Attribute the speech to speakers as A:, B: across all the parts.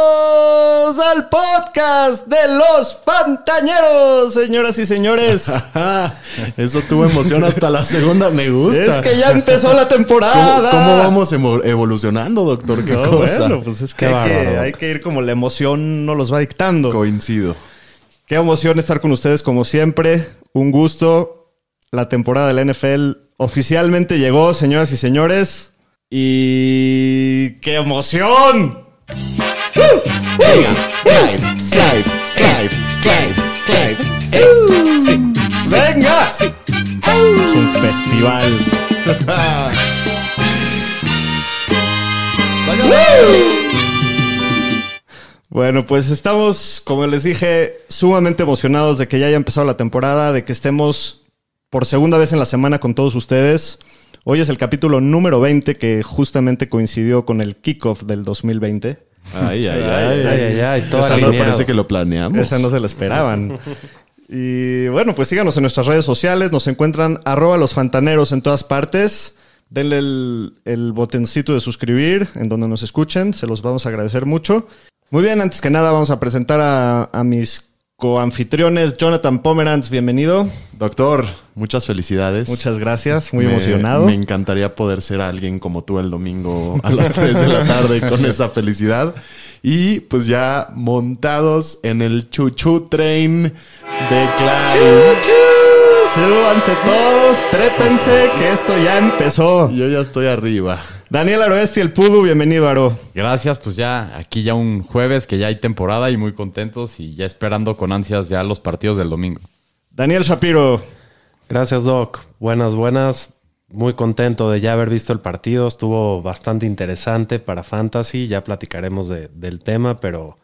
A: Bienvenidos al podcast de los Fantañeros, señoras y señores.
B: Eso tuvo emoción hasta la segunda, me gusta.
A: Es que ya empezó la temporada.
B: ¿Cómo, cómo vamos evolucionando, doctor? ¿Qué
A: No,
B: cosa?
A: bueno, pues es que, hay, que hay que ir como la emoción nos los va dictando.
B: Coincido.
A: Qué emoción estar con ustedes como siempre. Un gusto. La temporada de la NFL oficialmente llegó, señoras y señores. Y qué emoción.
B: Venga, slide, slide, slide, slide.
A: ¡Venga! Es un festival. Bueno, pues estamos, como les dije, sumamente emocionados de que ya haya empezado la temporada, de que estemos por segunda vez en la semana con todos ustedes. Hoy es el capítulo número 20 que justamente coincidió con el kickoff del 2020.
B: Ay, ay, ay.
A: Ay,
B: ay,
A: ay,
C: ay, todo
B: Esa no
C: alineado.
B: parece que lo planeamos.
A: Esa no se la esperaban. Y bueno, pues síganos en nuestras redes sociales. Nos encuentran arroba los fantaneros en todas partes. Denle el, el botoncito de suscribir en donde nos escuchen. Se los vamos a agradecer mucho. Muy bien, antes que nada vamos a presentar a, a mis coanfitriones. Jonathan Pomeranz, bienvenido.
B: Doctor, muchas felicidades.
A: Muchas gracias, muy
B: Me-
A: emocionado.
B: Me encantaría poder ser alguien como tú el domingo a las 3 de la tarde con esa felicidad. Y pues ya montados en el chuchu train de Clyde.
A: Súbanse todos, trépense, que esto ya empezó.
B: Yo ya estoy arriba.
A: Daniel Aroesti, el Pudu, bienvenido, Aro.
C: Gracias, pues ya aquí ya un jueves que ya hay temporada y muy contentos y ya esperando con ansias ya los partidos del domingo.
A: Daniel Shapiro,
D: Gracias, Doc. Buenas, buenas. Muy contento de ya haber visto el partido. Estuvo bastante interesante para Fantasy. Ya platicaremos de- del tema, pero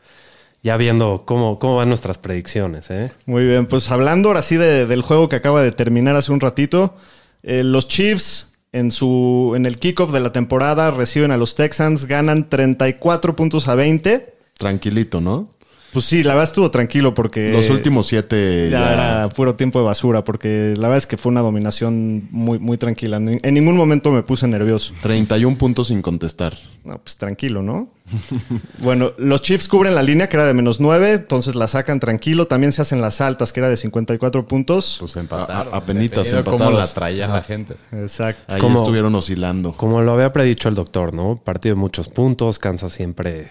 D: ya viendo cómo, cómo van nuestras predicciones. ¿eh?
A: Muy bien, pues hablando ahora sí de- del juego que acaba de terminar hace un ratito, eh, los Chiefs en, su, en el kickoff de la temporada reciben a los Texans, ganan 34 puntos a 20.
B: Tranquilito, ¿no?
A: Pues sí, la verdad estuvo tranquilo porque...
B: Los últimos siete
A: Ya,
B: ya-
A: era puro tiempo de basura porque la verdad es que fue una dominación muy, muy tranquila. En, ningún momento me puse nervioso.
B: 31 puntos sin contestar.
A: No, pues tranquilo, ¿no? bueno, los Chiefs cubren la línea que era de menos 9, entonces la sacan tranquilo. También se hacen las altas que era de 54 puntos.
C: Pues empataron.
B: A-
C: Dependiendo de cómo la traía la gente.
A: Exacto.
B: Ahí
D: Como-
B: estuvieron oscilando.
D: Como lo había predicho el doctor, ¿no? Partido de muchos puntos. Kansas siempre,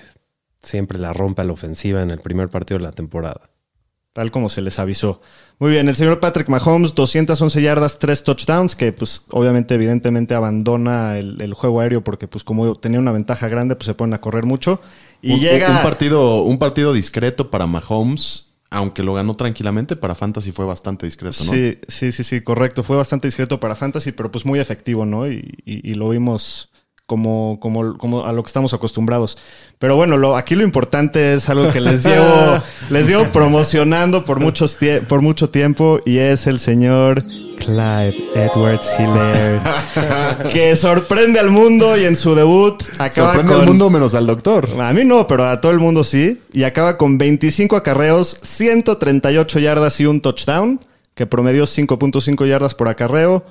D: siempre la rompe a la ofensiva en el primer partido de la temporada.
A: Tal como se les avisó. Muy bien, el señor Patrick Mahomes, 211 yardas, 3 touchdowns, que pues obviamente, evidentemente abandona el, el juego aéreo porque pues como tenía una ventaja grande, pues se ponen a correr mucho. Y
B: un,
A: llega...
B: un partido, un partido discreto para Mahomes, aunque lo ganó tranquilamente, para Fantasy fue bastante discreto, ¿no?
A: Sí, sí, sí, sí, correcto. Fue bastante discreto para Fantasy, pero pues muy efectivo, ¿no? Y, y- y lo vimos como, como, como a lo que estamos acostumbrados. Pero bueno, lo, aquí lo importante es algo que les llevo, les llevo promocionando por, muchos por mucho tiempo y es el señor Clyde Edwards Hiller, que sorprende al mundo y en su debut acaba
B: Sorprende
A: con...
B: al mundo menos al doctor.
A: A mí no, pero a todo el mundo sí. Y acaba con 25 acarreos, 138 yardas y un touchdown, que promedió 5.5 yardas por acarreo.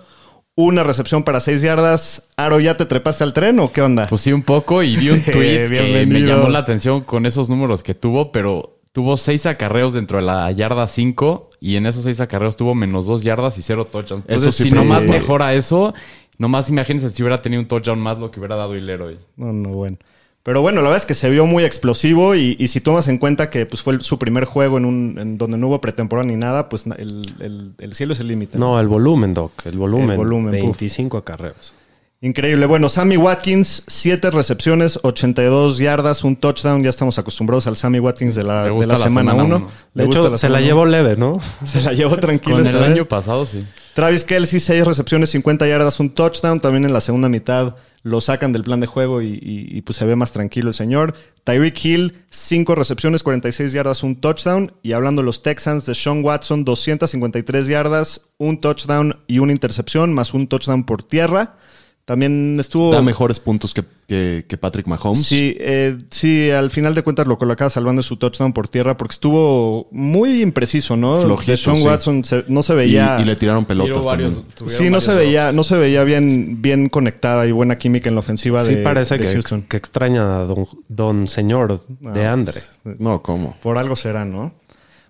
A: Una recepción para 6 yardas. Aro, ¿ya te trepaste al tren o qué onda?
C: Pues sí, un poco y vi un tweet que me llamó la atención con esos números que tuvo, pero tuvo seis acarreos dentro de la yarda 5 y en esos seis acarreos tuvo menos dos yardas y cero touchdowns.
B: Eso
C: Entonces,
B: sí
C: si nomás mejora eso, nomás imagínense si hubiera tenido un touchdown más lo que hubiera dado Hilero hoy.
A: No, no, bueno. Pero bueno, la verdad es que se vio muy explosivo y, y si tomas en cuenta que pues, fue el- su primer juego en, un, en donde no hubo pretemporada ni nada, pues el, el- el cielo es el límite.
D: No, el volumen, Doc. El volumen.
A: El volumen, puf.
D: 25 acarreos.
A: Increíble. Bueno, Sammy Watkins, 7 recepciones, 82 yardas, un touchdown. Ya estamos acostumbrados al Sammy Watkins de la,
C: Le
A: de la
C: la
A: semana
C: semana
A: 1.
C: uno.
D: De hecho, se la llevó leve, ¿no?
A: Se la llevó tranquilo
C: Con el
A: vez.
C: año pasado, sí.
A: Travis Kelsey, 6 recepciones, 50 yardas, un touchdown. También en la segunda mitad lo sacan del plan de juego y, pues se ve más tranquilo el señor. Tyreek Hill, 5 recepciones, 46 yardas, un touchdown. Y hablando de los Texans, de Sean Watson, 253 yardas, un touchdown y una intercepción, más un touchdown por tierra. También estuvo...
B: Da mejores puntos que, que- que Patrick Mahomes.
A: Sí, eh, sí, al final de cuentas lo colocaba salvando su touchdown por tierra porque estuvo muy impreciso, ¿no?
B: Flojito,
A: De Sean
B: sí.
A: Watson se- no se
B: Y,
A: veía...
B: y le tiraron pelotas
C: varios-
B: también.
A: Sí, no se veía, no se veía bien, bien conectada y buena química en la ofensiva
D: Sí,
A: de,
D: parece
A: de
D: que,
A: Houston.
D: que extraña a don, don señor de
A: Ah,
D: Andre.
B: No, ¿cómo?
A: Por algo será, ¿no?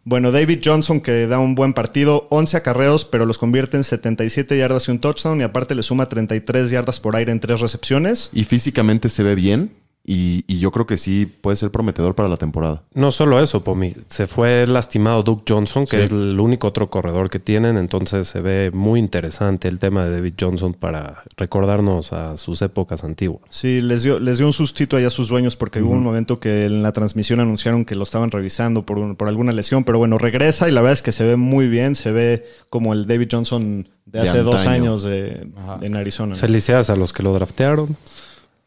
A: Bueno, David Johnson que da un buen partido, 11 acarreos, pero los convierte en 77 yardas y un touchdown y aparte le suma 33 yardas por aire en tres recepciones.
B: Y físicamente se ve bien. Y, y yo creo que sí puede ser prometedor para la temporada.
D: No solo eso, Pomi. Se fue lastimado Duke Johnson, que es el único otro corredor que tienen. Entonces se ve muy interesante el tema de David Johnson para recordarnos a sus épocas antiguas.
A: Sí, les dio, les dio un sustito ahí a sus dueños porque hubo un momento que en la transmisión anunciaron que lo estaban revisando por, un- por alguna lesión, pero bueno, regresa y la verdad es que se ve muy bien, se ve como el David Johnson de
B: De
A: hace dos años de, en Arizona. ¿no?
D: Felicidades a los que lo draftearon.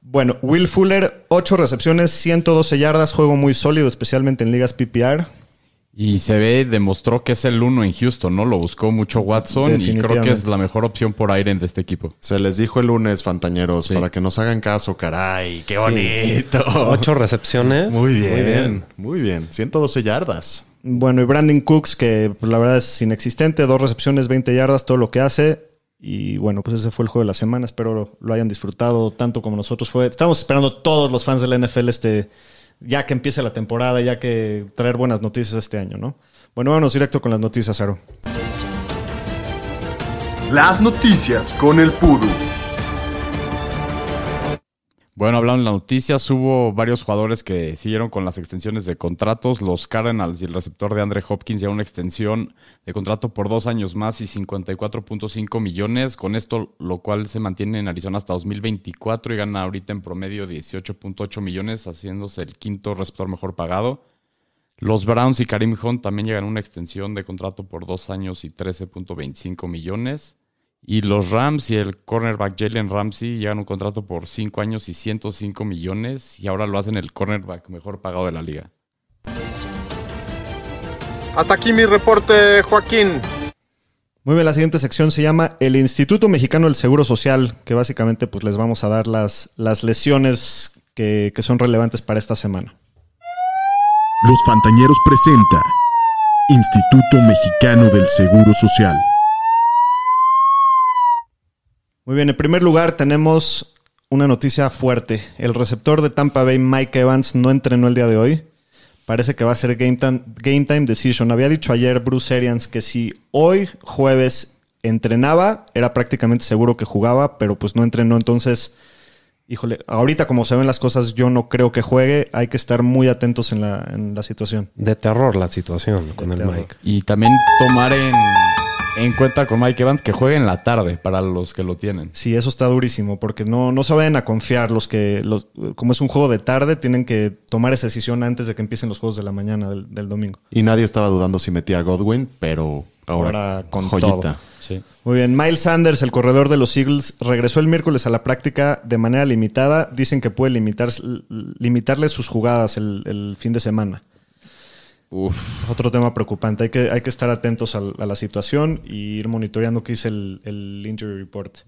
A: Bueno, Will Fuller, 8 recepciones, 112 yardas, juego muy sólido, especialmente en ligas PPR.
C: Y se ve, demostró que es el uno en Houston, ¿no? Lo buscó mucho Watson y creo que es la mejor opción por aire de este equipo.
B: Se les dijo el lunes, Fantañeros,
C: Sí.
B: para que nos hagan caso, caray. ¡Qué bonito!
D: Ocho recepciones.
B: Muy bien, muy bien. 112 yardas.
A: Bueno, y Brandon Cooks, que la verdad es inexistente, dos recepciones, 20 yardas, todo lo que hace. Y bueno, pues ese fue el juego de la semana. Espero lo, hayan disfrutado tanto como nosotros fue. Estamos esperando todos los fans de la NFL este, ya que empiece la temporada, ya que traer buenas noticias este año, ¿no? Bueno, vámonos directo con las noticias, Aro.
E: Las noticias con el Pudu.
C: Bueno, hablando de las noticias, hubo varios jugadores que siguieron con las extensiones de contratos. Los Cardinals y el receptor de Andre Hopkins ya una extensión de contrato por dos años más y 54.5 millones. Con esto, lo cual se mantiene en Arizona hasta 2024 y gana ahorita en promedio 18.8 millones, haciéndose el quinto receptor mejor pagado. Los Browns y Karim Hunt también llegan a una extensión de contrato por dos años y 13.25 millones. Y los Rams y el cornerback Jalen Ramsey llegan a un contrato por 5 años y 105 millones y ahora lo hacen el cornerback mejor pagado de la liga.
F: Hasta aquí mi reporte, Joaquín.
A: Muy bien, la siguiente sección se llama el Instituto Mexicano del Seguro Social, que básicamente pues les vamos a dar las, las lesiones que, que son relevantes para esta semana.
E: Los Fantañeros presenta Instituto Mexicano del Seguro Social.
A: Muy bien, en primer lugar tenemos una noticia fuerte. El receptor de Tampa Bay, Mike Evans, no entrenó el día de hoy. Parece que va a ser game time, game time decision. Había dicho ayer Bruce Arians que si hoy jueves entrenaba, era prácticamente seguro que jugaba, pero pues no entrenó. Entonces, híjole, ahorita como se ven las cosas, yo no creo que juegue. Hay que estar muy atentos en la, en la situación.
D: De terror la situación con el
A: terror.
D: Mike.
C: Y también tomar en, en cuenta con Mike Evans que juegue en la tarde para los que lo tienen.
A: Sí, eso está durísimo, porque no, no se vayan a confiar los que, los, como es un juego de tarde, tienen que tomar esa decisión antes de que empiecen los juegos de la mañana del, del domingo.
B: Y nadie estaba dudando si metía a Godwin, pero ahora,
A: Ahora con
B: joyita.
A: todo.
C: Sí.
A: Muy bien, Miles Sanders, el corredor de los Eagles, regresó el miércoles a la práctica de manera limitada. Dicen que puede limitar, limitarle sus jugadas el, el fin de semana.
B: Uf,
A: Otro tema preocupante. Hay que, hay que estar atentos a, a la situación y ir monitoreando qué dice el, el injury report.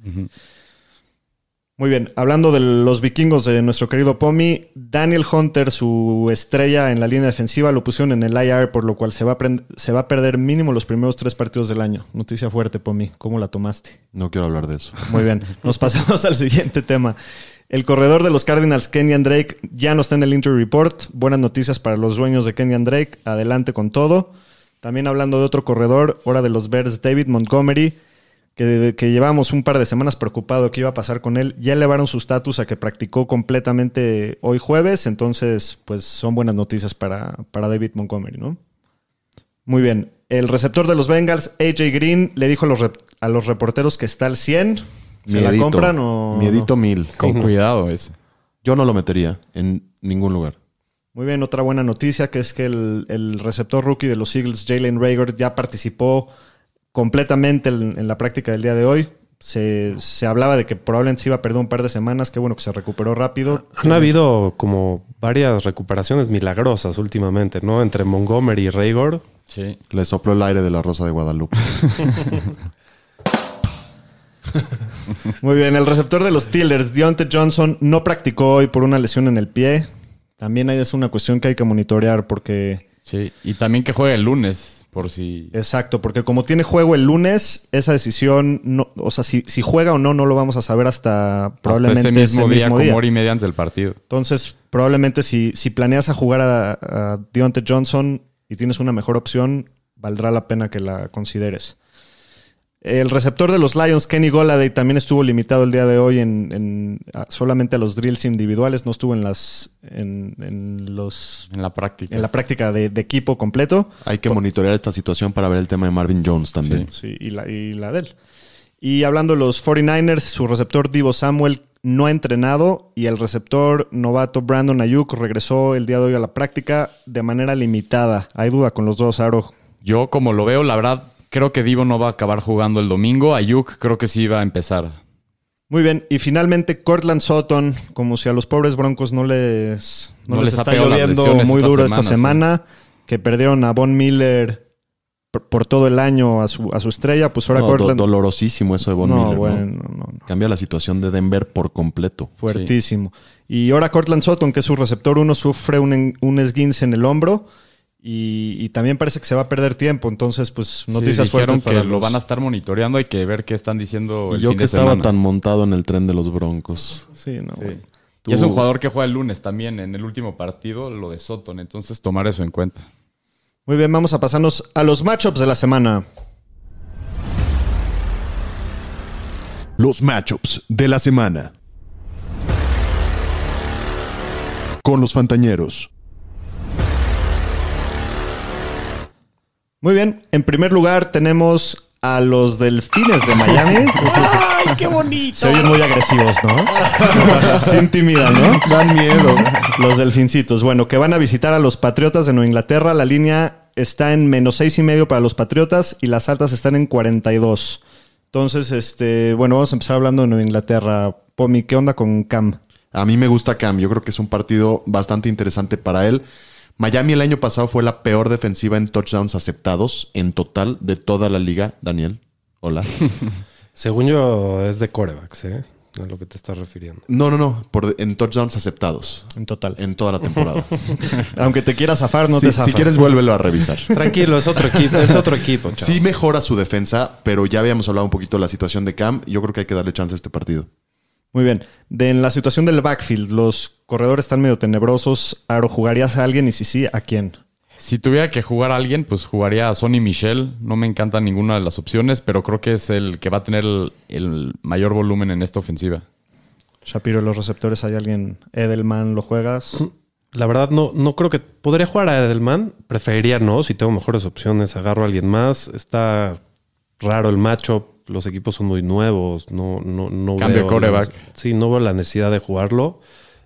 A: Muy bien, hablando de los vikingos de nuestro querido Pomi, Daniel Hunter, su estrella en la línea defensiva, lo pusieron en el IR, por lo cual se va a, se va a perder mínimo los primeros tres partidos del año. Noticia fuerte, Pomi. ¿Cómo la tomaste?
B: no quiero hablar de eso.
A: Muy bien, nos pasamos al siguiente tema. El corredor de los Cardinals, Kenyan Drake, ya no está en el injury report. Buenas noticias para los dueños de Kenyan Drake. Adelante con todo. También hablando de otro corredor, ahora de los Bears, David Montgomery, que, llevamos un par de semanas preocupado qué iba a pasar con él. Ya elevaron su estatus a que practicó completamente hoy jueves. Entonces, pues son buenas noticias para, para David Montgomery, ¿no? Muy bien. El receptor de los Bengals, AJ Green, le dijo a los, a los reporteros que está al 100. ¿Se la
B: Miedito.
A: compran o.?
B: Miedito mil.
C: Con cuidado ese.
B: Yo no lo metería en ningún lugar.
A: Muy bien, otra buena noticia que es que el, el receptor rookie de los Eagles, Jalen Rager, ya participó completamente en, en la práctica del día de hoy. Se, se hablaba de que probablemente se iba a perder un par de semanas. Qué bueno que se recuperó rápido.
D: Han habido como varias recuperaciones milagrosas últimamente, ¿no? Entre Montgomery y Raygor.
C: Sí.
B: Le sopló el aire de la Rosa de Guadalupe.
A: Muy bien, el receptor de los Steelers, Deontay Johnson, no practicó hoy por una lesión en el pie. También ahí es una cuestión que hay que monitorear porque...
C: Sí. Y también que juegue el lunes, por si.
A: Exacto, porque como tiene juego el lunes, esa decisión, no, o sea, si, si juega o no, no lo vamos a saber hasta probablemente
C: hasta ese mismo día,
A: mismo
C: como hora y media antes del partido.
A: Entonces, probablemente si, si planeas a jugar a, a Deontay Johnson y tienes una mejor opción, valdrá la pena que la consideres. El receptor de los Lions, Kenny Goladay, también estuvo limitado el día de hoy en, en- a- solamente a los drills individuales, no estuvo en las en, en los
C: En la práctica.
A: en la práctica de, de equipo completo.
B: Hay que monitorear esta situación para ver el tema de Marvin Jones también.
A: Sí, y la, y la de él. Y hablando de los 49ers, su receptor Divo Samuel no ha entrenado y el receptor novato Brandon Ayuk regresó el día de hoy a la práctica de manera limitada. Hay duda con los dos, Aro.
C: Yo, como lo veo, la verdad, creo que Divo no va a acabar jugando el domingo. Ayuk creo que sí va a empezar.
A: Muy bien, y finalmente Cortland Sutton, como si a los pobres Broncos no les, no
C: No
A: les, está lloviendo muy
C: esta
A: duro esta
C: semana,
A: que perdieron a Von Miller por, por todo el año a su, a su estrella, pues ahora
B: No, do-
A: Cortland...
B: dolorosísimo eso de Von
A: no,
B: Miller. ¿no?
A: bueno, no, no.
B: Cambia la situación de Denver por completo.
A: Fuertísimo. Y ahora Cortland Sutton, que es su receptor uno, sufre un, un esguince en el hombro y, y también parece que se va a perder tiempo. Entonces, pues noticias
C: sí,
A: para
C: que lo
A: los-
C: van a estar monitoreando. Hay que ver qué están diciendo
B: Y
C: el
B: yo
C: fin
B: que
C: de
B: estaba
C: semana.
B: tan montado en el tren de los Broncos.
A: Sí, no,
C: Sí.
A: bueno.
C: Y es un jugador que juega el lunes también en el último partido, lo de Soton. Entonces, tomar eso en cuenta.
A: Muy bien, vamos a pasarnos a los matchups de la semana.
E: Los matchups de la semana. Con los Fantañeros.
A: Muy bien, en primer lugar tenemos a los Delfines de Miami.
B: ¡Ay, qué bonito!
A: Se oyen muy agresivos, ¿no? Se intimidan, ¿no?
B: Dan miedo.
A: Los delfincitos. Bueno, que van a visitar a los Patriotas de Nueva Inglaterra. La línea está en menos seis y medio para los Patriotas y las altas están en 42. Entonces, este, bueno, vamos a empezar hablando de Nueva Inglaterra. Pomi, ¿qué onda con Cam?
B: A mí me gusta Cam. Yo creo que es un partido bastante interesante para él. Miami el año pasado fue la peor defensiva en touchdowns aceptados en total de toda la liga. Daniel, hola.
D: Según yo, es de corebacks, ¿eh? A lo que te estás refiriendo.
B: No, no, no. Por, en touchdowns aceptados.
A: En total.
B: En toda la temporada.
A: Aunque te quieras zafar, no te zafas.
B: si quieres, vuélvelo a revisar.
D: Tranquilo, es otro equipo, es otro equipo, chavo.
B: Sí mejora su defensa, pero ya habíamos hablado un poquito de la situación de Cam. Yo creo que hay que darle chance a este partido.
A: Muy bien. De, en la situación del backfield, los corredores están medio tenebrosos. Aro, ¿jugarías a alguien y si sí, a quién?
C: Si tuviera que jugar a alguien, pues jugaría a Sonny Michel. No me encanta ninguna de las opciones, pero creo que es el que va a tener el, el mayor volumen en esta ofensiva.
A: Shapiro, los receptores, ¿hay alguien? Edelman, ¿lo juegas?
D: La verdad, no, no creo que podría jugar a Edelman. Preferiría no. Si tengo mejores opciones, agarro a alguien más. Está raro el matchup. Los equipos son muy nuevos. No, no, no
C: Cambio
D: veo la- sí, no veo la necesidad de jugarlo.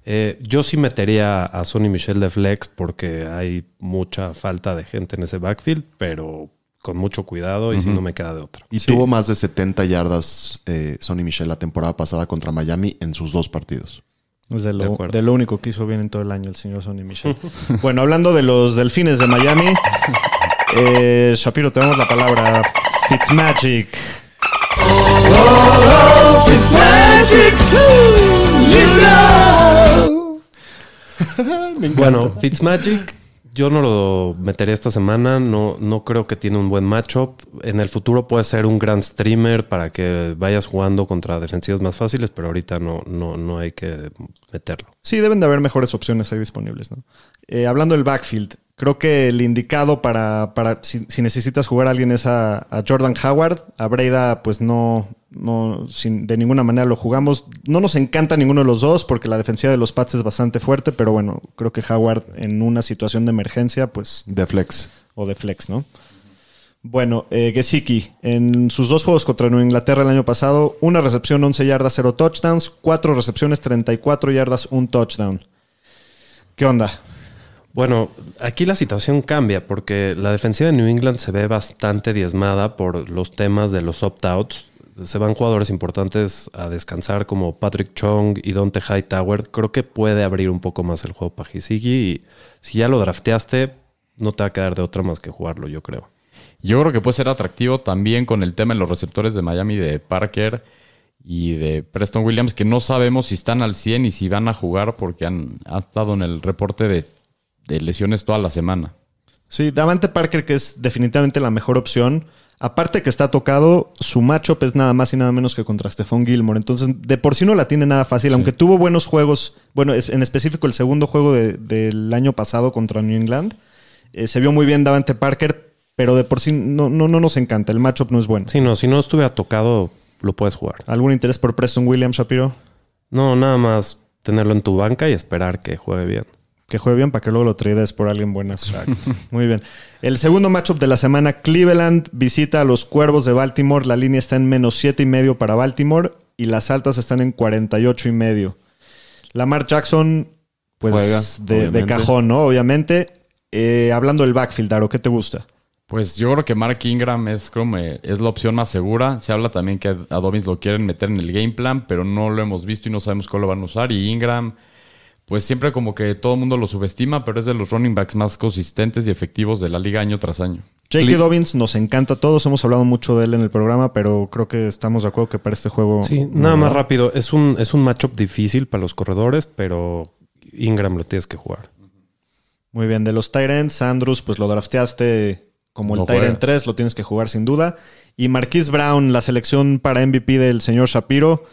D: Eh, yo sí metería a Sonny Michel de flex porque hay mucha falta de gente en ese backfield, pero con mucho cuidado y si no me queda de otra.
B: Y
A: Sí.
B: tuvo más de 70 yardas eh, Sonny Michel la temporada pasada contra Miami en sus dos partidos.
A: Es de lo,
D: acuerdo.
A: de lo único que hizo bien en todo el año el señor Sonny Michel. bueno, hablando de los delfines de Miami, eh, Shapiro, te damos la palabra. Fitzmagic.
D: Bueno, Fitzmagic, yo no lo metería esta semana. No, no creo que tiene un buen matchup. En el futuro puede ser un gran streamer para que vayas jugando contra defensivas más fáciles, pero ahorita no, no, no hay que meterlo.
A: Sí, deben de haber mejores opciones ahí disponibles. ¿no? Eh, hablando del backfield, creo que el indicado para, para si, si necesitas jugar a alguien es a, a Jordan Howard. A Breida, pues no, no sin, de ninguna manera lo jugamos. No nos encanta ninguno de los dos porque la defensiva de los Pats es bastante fuerte, pero bueno, creo que Howard en una situación de emergencia, pues
B: De flex.
A: o de flex, ¿no? Bueno, eh, Gesicki, en sus dos juegos contra Nueva Inglaterra el año pasado, una recepción, 11 yardas, 0 touchdowns, cuatro recepciones, 34 yardas, un touchdown. ¿Qué onda?
D: Bueno, aquí la situación cambia porque la defensiva de New England se ve bastante diezmada por los temas de los opt-outs. Se van jugadores importantes a descansar como Patrick Chong y Dante Hightower. Creo que puede abrir un poco más el juego para Hisigi y si ya lo drafteaste, no te va a quedar de otra más que jugarlo, yo creo.
C: Yo creo que puede ser atractivo también con el tema de los receptores de Miami de Parker y de Preston Williams, que no sabemos si están al 100 y si van a jugar porque han estado en el reporte de, de lesiones toda la semana.
A: Sí, Davante Parker, que es definitivamente la mejor opción. Aparte que está tocado, su matchup es nada más y nada menos que contra Stephon Gilmore. Entonces, de por sí no la tiene nada fácil. Aunque tuvo buenos juegos, bueno, en específico el segundo juego de- del año pasado contra New England, eh, se vio muy bien Davante Parker, pero de por sí no, no, no nos encanta. El matchup no es bueno.
D: Sí, no, si no estuviera tocado, lo puedes jugar.
A: ¿Algún interés por Preston Williams, Shapiro?
D: No, nada más tenerlo en tu banca y esperar que juegue bien.
A: Que juegue bien para que luego lo trades por alguien buenas. Muy bien. El segundo matchup de la semana, Cleveland visita a los Cuervos de Baltimore. La línea está en menos siete y medio para Baltimore y las altas están en 48 y medio. Lamar Jackson, pues
B: Juega,
A: de, de cajón, ¿no? Obviamente. Eh, hablando del backfield, Aro, ¿qué te gusta?
C: Pues yo creo que Mark Ingram es, como, es la opción más segura. Se habla también que a Dobbins lo quieren meter en el game plan, pero no lo hemos visto y no sabemos cuál lo van a usar. Y Ingram, pues siempre como que todo el mundo lo subestima, pero es de los running backs más consistentes y efectivos de la liga año tras año.
A: J.K. Dobbins nos encanta a todos. Hemos hablado mucho de él en el programa, pero creo que estamos de acuerdo que para este juego.
D: Sí,
A: no,
D: nada más rápido. Es un, es un matchup difícil para los corredores, pero Ingram lo tienes que jugar.
A: Muy bien, de los Tyrants, Andrews, pues lo drafteaste como el
C: Lo
A: Tyrant
C: juegas.
A: 3, lo tienes que jugar sin duda. Y Marquise Brown, la selección para MVP del señor Shapiro,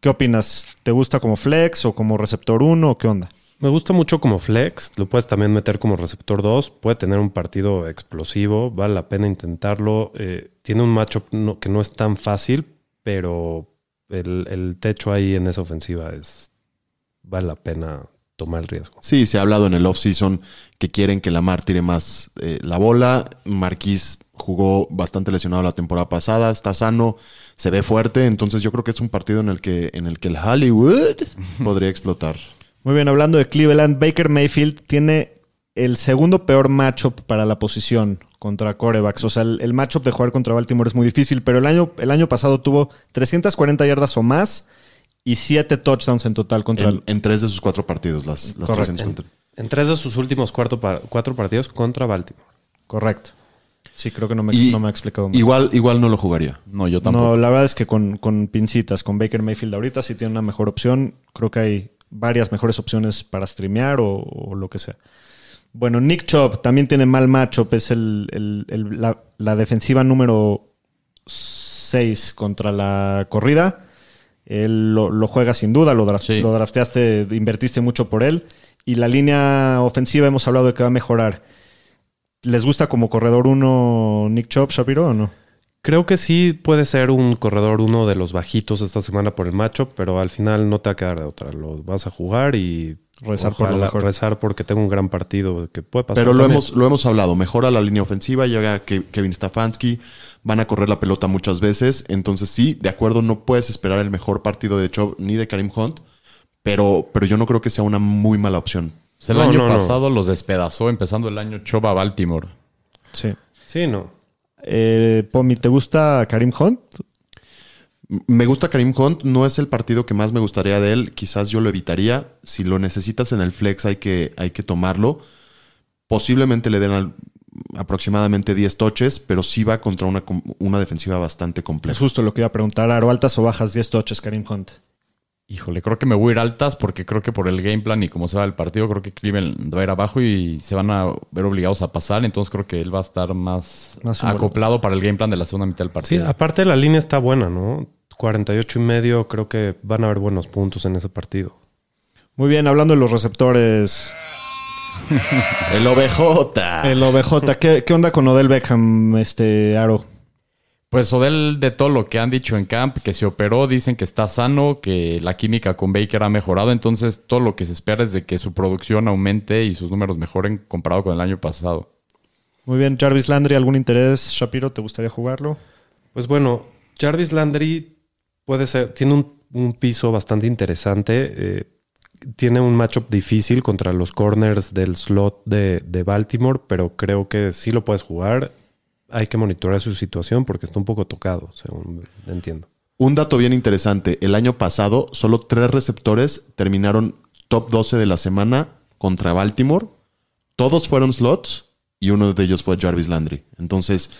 A: ¿qué opinas? ¿Te gusta como flex o como receptor 1 o qué onda?
D: Me gusta mucho como flex. Lo puedes también meter como receptor 2. Puede tener un partido explosivo. Vale la pena intentarlo. Eh, tiene un matchup no- que no es tan fácil, pero el, el techo ahí en esa ofensiva es. Vale la pena tomar el riesgo.
B: Sí, se ha hablado en el offseason que quieren que Lamar tire más eh, la bola. Marquis jugó bastante lesionado la temporada pasada, está sano, se ve fuerte, entonces yo creo que es un partido en el que, en el, que el Hollywood podría explotar.
A: Muy bien, hablando de Cleveland, Baker Mayfield tiene el segundo peor matchup para la posición contra corebacks. O sea, el, el matchup de jugar contra Baltimore es muy difícil, pero el año, el año pasado tuvo 340 yardas o más y 7 touchdowns en total contra
B: En, en tres de sus cuatro partidos, las, las
A: Correcto.
B: 350.
D: En tres de sus últimos cuarto pa- cuatro partidos contra Baltimore.
A: Correcto. Sí, creo que no me,
B: Y-
A: no me ha explicado mal.
B: Igual, igual no lo jugaría.
C: No, yo tampoco.
A: No, la verdad es que con, con pincitas, con Baker Mayfield ahorita sí tiene una mejor opción. Creo que hay varias mejores opciones para streamear o, o lo que sea. Bueno, Nick Chubb también tiene mal matchup. Es el, el- el- la, la defensiva número 6 contra la corrida. Él lo, lo juega sin duda, lo, draf-
C: Sí.
A: lo drafteaste, invertiste mucho por él. Y la línea ofensiva hemos hablado de que va a mejorar. ¿Les gusta como corredor uno Nick Chubb, Shapiro, o no?
D: Creo que sí puede ser un corredor uno de los bajitos esta semana por el matchup, pero al final no te va a quedar de otra. Lo vas a jugar y
A: Rezar por lo mejor.
D: rezar porque tengo un gran partido que puede pasar.
B: Pero lo
D: también.
B: hemos, lo hemos hablado. Mejora la línea ofensiva, llega Ke- Kevin Stefanski, van a correr la pelota muchas veces. Entonces, sí, de acuerdo, no puedes esperar el mejor partido de Chubb ni de Karim Hunt, pero, pero yo no creo que sea una muy mala opción.
C: O sea, el
D: No,
C: año
D: no, no.
C: pasado los despedazó empezando el año Choba Baltimore.
A: Sí.
D: Sí, no.
A: Eh, Pomi, ¿te gusta Karim Hunt?
B: Me gusta Karim Hunt, no es el partido que más me gustaría de él. Quizás yo lo evitaría. Si lo necesitas en el flex, hay que, hay que tomarlo. Posiblemente le den al- aproximadamente 10 toches, pero sí va contra una, una defensiva bastante
A: Es
B: compleja.
A: justo lo que iba a preguntar. Aro, altas o bajas 10 touches, Karim Hunt.
C: Híjole, creo que me voy a ir altas porque creo que por el game plan y como se va el partido, creo que Cleveland va a ir abajo y se van a ver obligados a pasar. Entonces creo que él va a estar más, acoplado para el game plan de la segunda mitad del
D: Sí,
C: partido.
D: aparte la línea está buena, ¿no? 48 y medio, creo que van a haber buenos puntos en ese partido.
A: Muy bien, hablando de los receptores.
B: El OBJ.
A: El OBJ, ¿qué, qué onda con Odell Beckham, este Aro?
C: Pues Odell, de todo lo que han dicho en camp, que se operó, dicen que está sano, que la química con Baker ha mejorado. Entonces todo lo que se espera es de que su producción aumente y sus números mejoren comparado con el año pasado.
A: Muy bien, Jarvis Landry, ¿algún interés? Shapiro, ¿te gustaría jugarlo?
D: Pues bueno, Jarvis Landry puede ser, tiene un, un piso bastante interesante. eh, tiene un matchup difícil contra los corners del slot de, de Baltimore, pero creo que sí lo puedes jugar. Hay que monitorear su situación porque está un poco tocado, según entiendo.
B: Un dato bien interesante. El año pasado, solo tres receptores terminaron top 12 de la semana contra Baltimore. Todos fueron slots y uno de ellos fue Jarvis Landry. Entonces,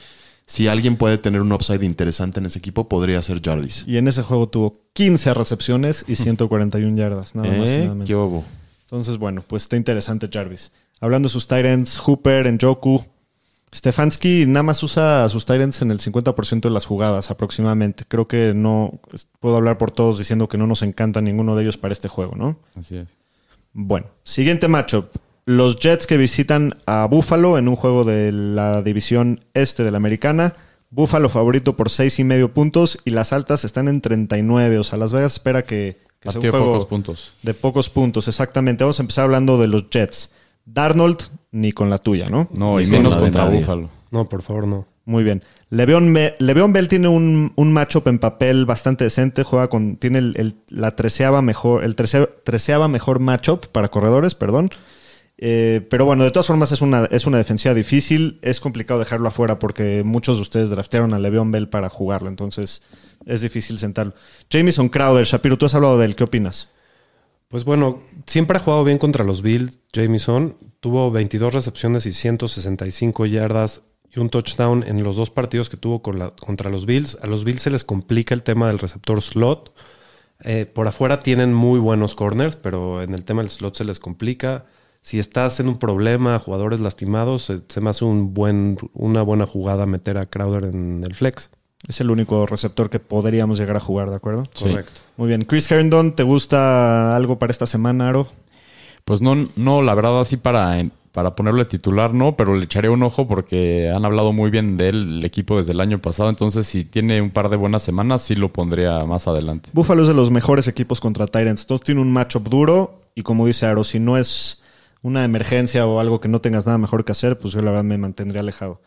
B: si alguien puede tener un upside interesante en ese equipo, podría ser Jarvis.
A: Y en ese juego tuvo 15 recepciones y 141 yardas, nada más y
B: ¿Eh?
A: nada menos.
B: ¿Qué hubo?
A: Entonces, bueno, pues está interesante Jarvis. Hablando de sus Tyrants, Hooper, Njoku. Stefanski nada más usa a sus Tyrants en el 50% de las jugadas aproximadamente. Creo que no puedo hablar por todos diciendo que no nos encanta ninguno de ellos para este juego, ¿no?
C: Así es.
A: Bueno, siguiente matchup. Los Jets que visitan a Buffalo en un juego de la división este de la americana. Buffalo favorito por seis y medio puntos y las altas están en 39. O sea, Las Vegas espera que, que sea un juego
C: pocos puntos.
A: de pocos puntos. Exactamente. Vamos a empezar hablando de los Jets. Darnold, ni con la tuya, ¿no?
C: No, y menos contra. Buffalo.
D: No, por favor, no.
A: Muy bien. Le'Veon, Le'Veon Bell tiene un, un matchup en papel bastante decente. Juega con. Tiene el, el- la treceava mejor. El trece- treceava mejor matchup para corredores, perdón. Eh, pero bueno, de todas formas es una, es una defensiva difícil. Es complicado dejarlo afuera porque muchos de ustedes draftearon a Le'Veon Bell para jugarlo. Entonces es difícil sentarlo. Jamison Crowder, Shapiro, tú has hablado de él. ¿Qué opinas?
D: Pues bueno, siempre ha jugado bien contra los Bills, Jamison. Tuvo 22 recepciones y 165 yardas y un touchdown en los dos partidos que tuvo con la- contra los Bills. A los Bills se les complica el tema del receptor slot. Eh, por afuera tienen muy buenos corners, pero en el tema del slot se les complica. Si estás en un problema, jugadores lastimados, se, se me hace un buen, una buena jugada meter a Crowder en el flex.
A: Es el único receptor que podríamos llegar a jugar, ¿de acuerdo?
C: Sí.
D: Correcto.
A: Muy bien. Chris Herndon, ¿te gusta algo para esta semana, Aro?
C: Pues no, no, la verdad, así para, para ponerle titular, no, pero le echaré un ojo porque han hablado muy bien de él el equipo desde el año pasado. Entonces, si tiene un par de buenas semanas, sí lo pondría más adelante.
A: Buffalo es de los mejores equipos contra Tyrants. Entonces tiene un matchup duro y como dice Aro, si no es una emergencia o algo que no tengas nada mejor que hacer, pues yo la verdad me mantendría alejado.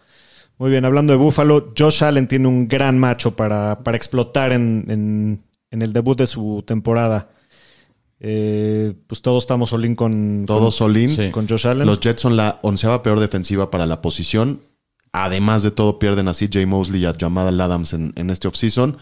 A: Muy bien, hablando de Buffalo, Josh Allen tiene un gran macho para, para explotar en, en- en el debut de su temporada. Eh, pues todos estamos all in con,
B: Todos
A: con.
C: Sí.
A: con Josh Allen.
B: Los Jets son la onceava peor defensiva para la posición. Además de todo, pierden a CJ Mosley y a Jamal Adams en, en este offseason.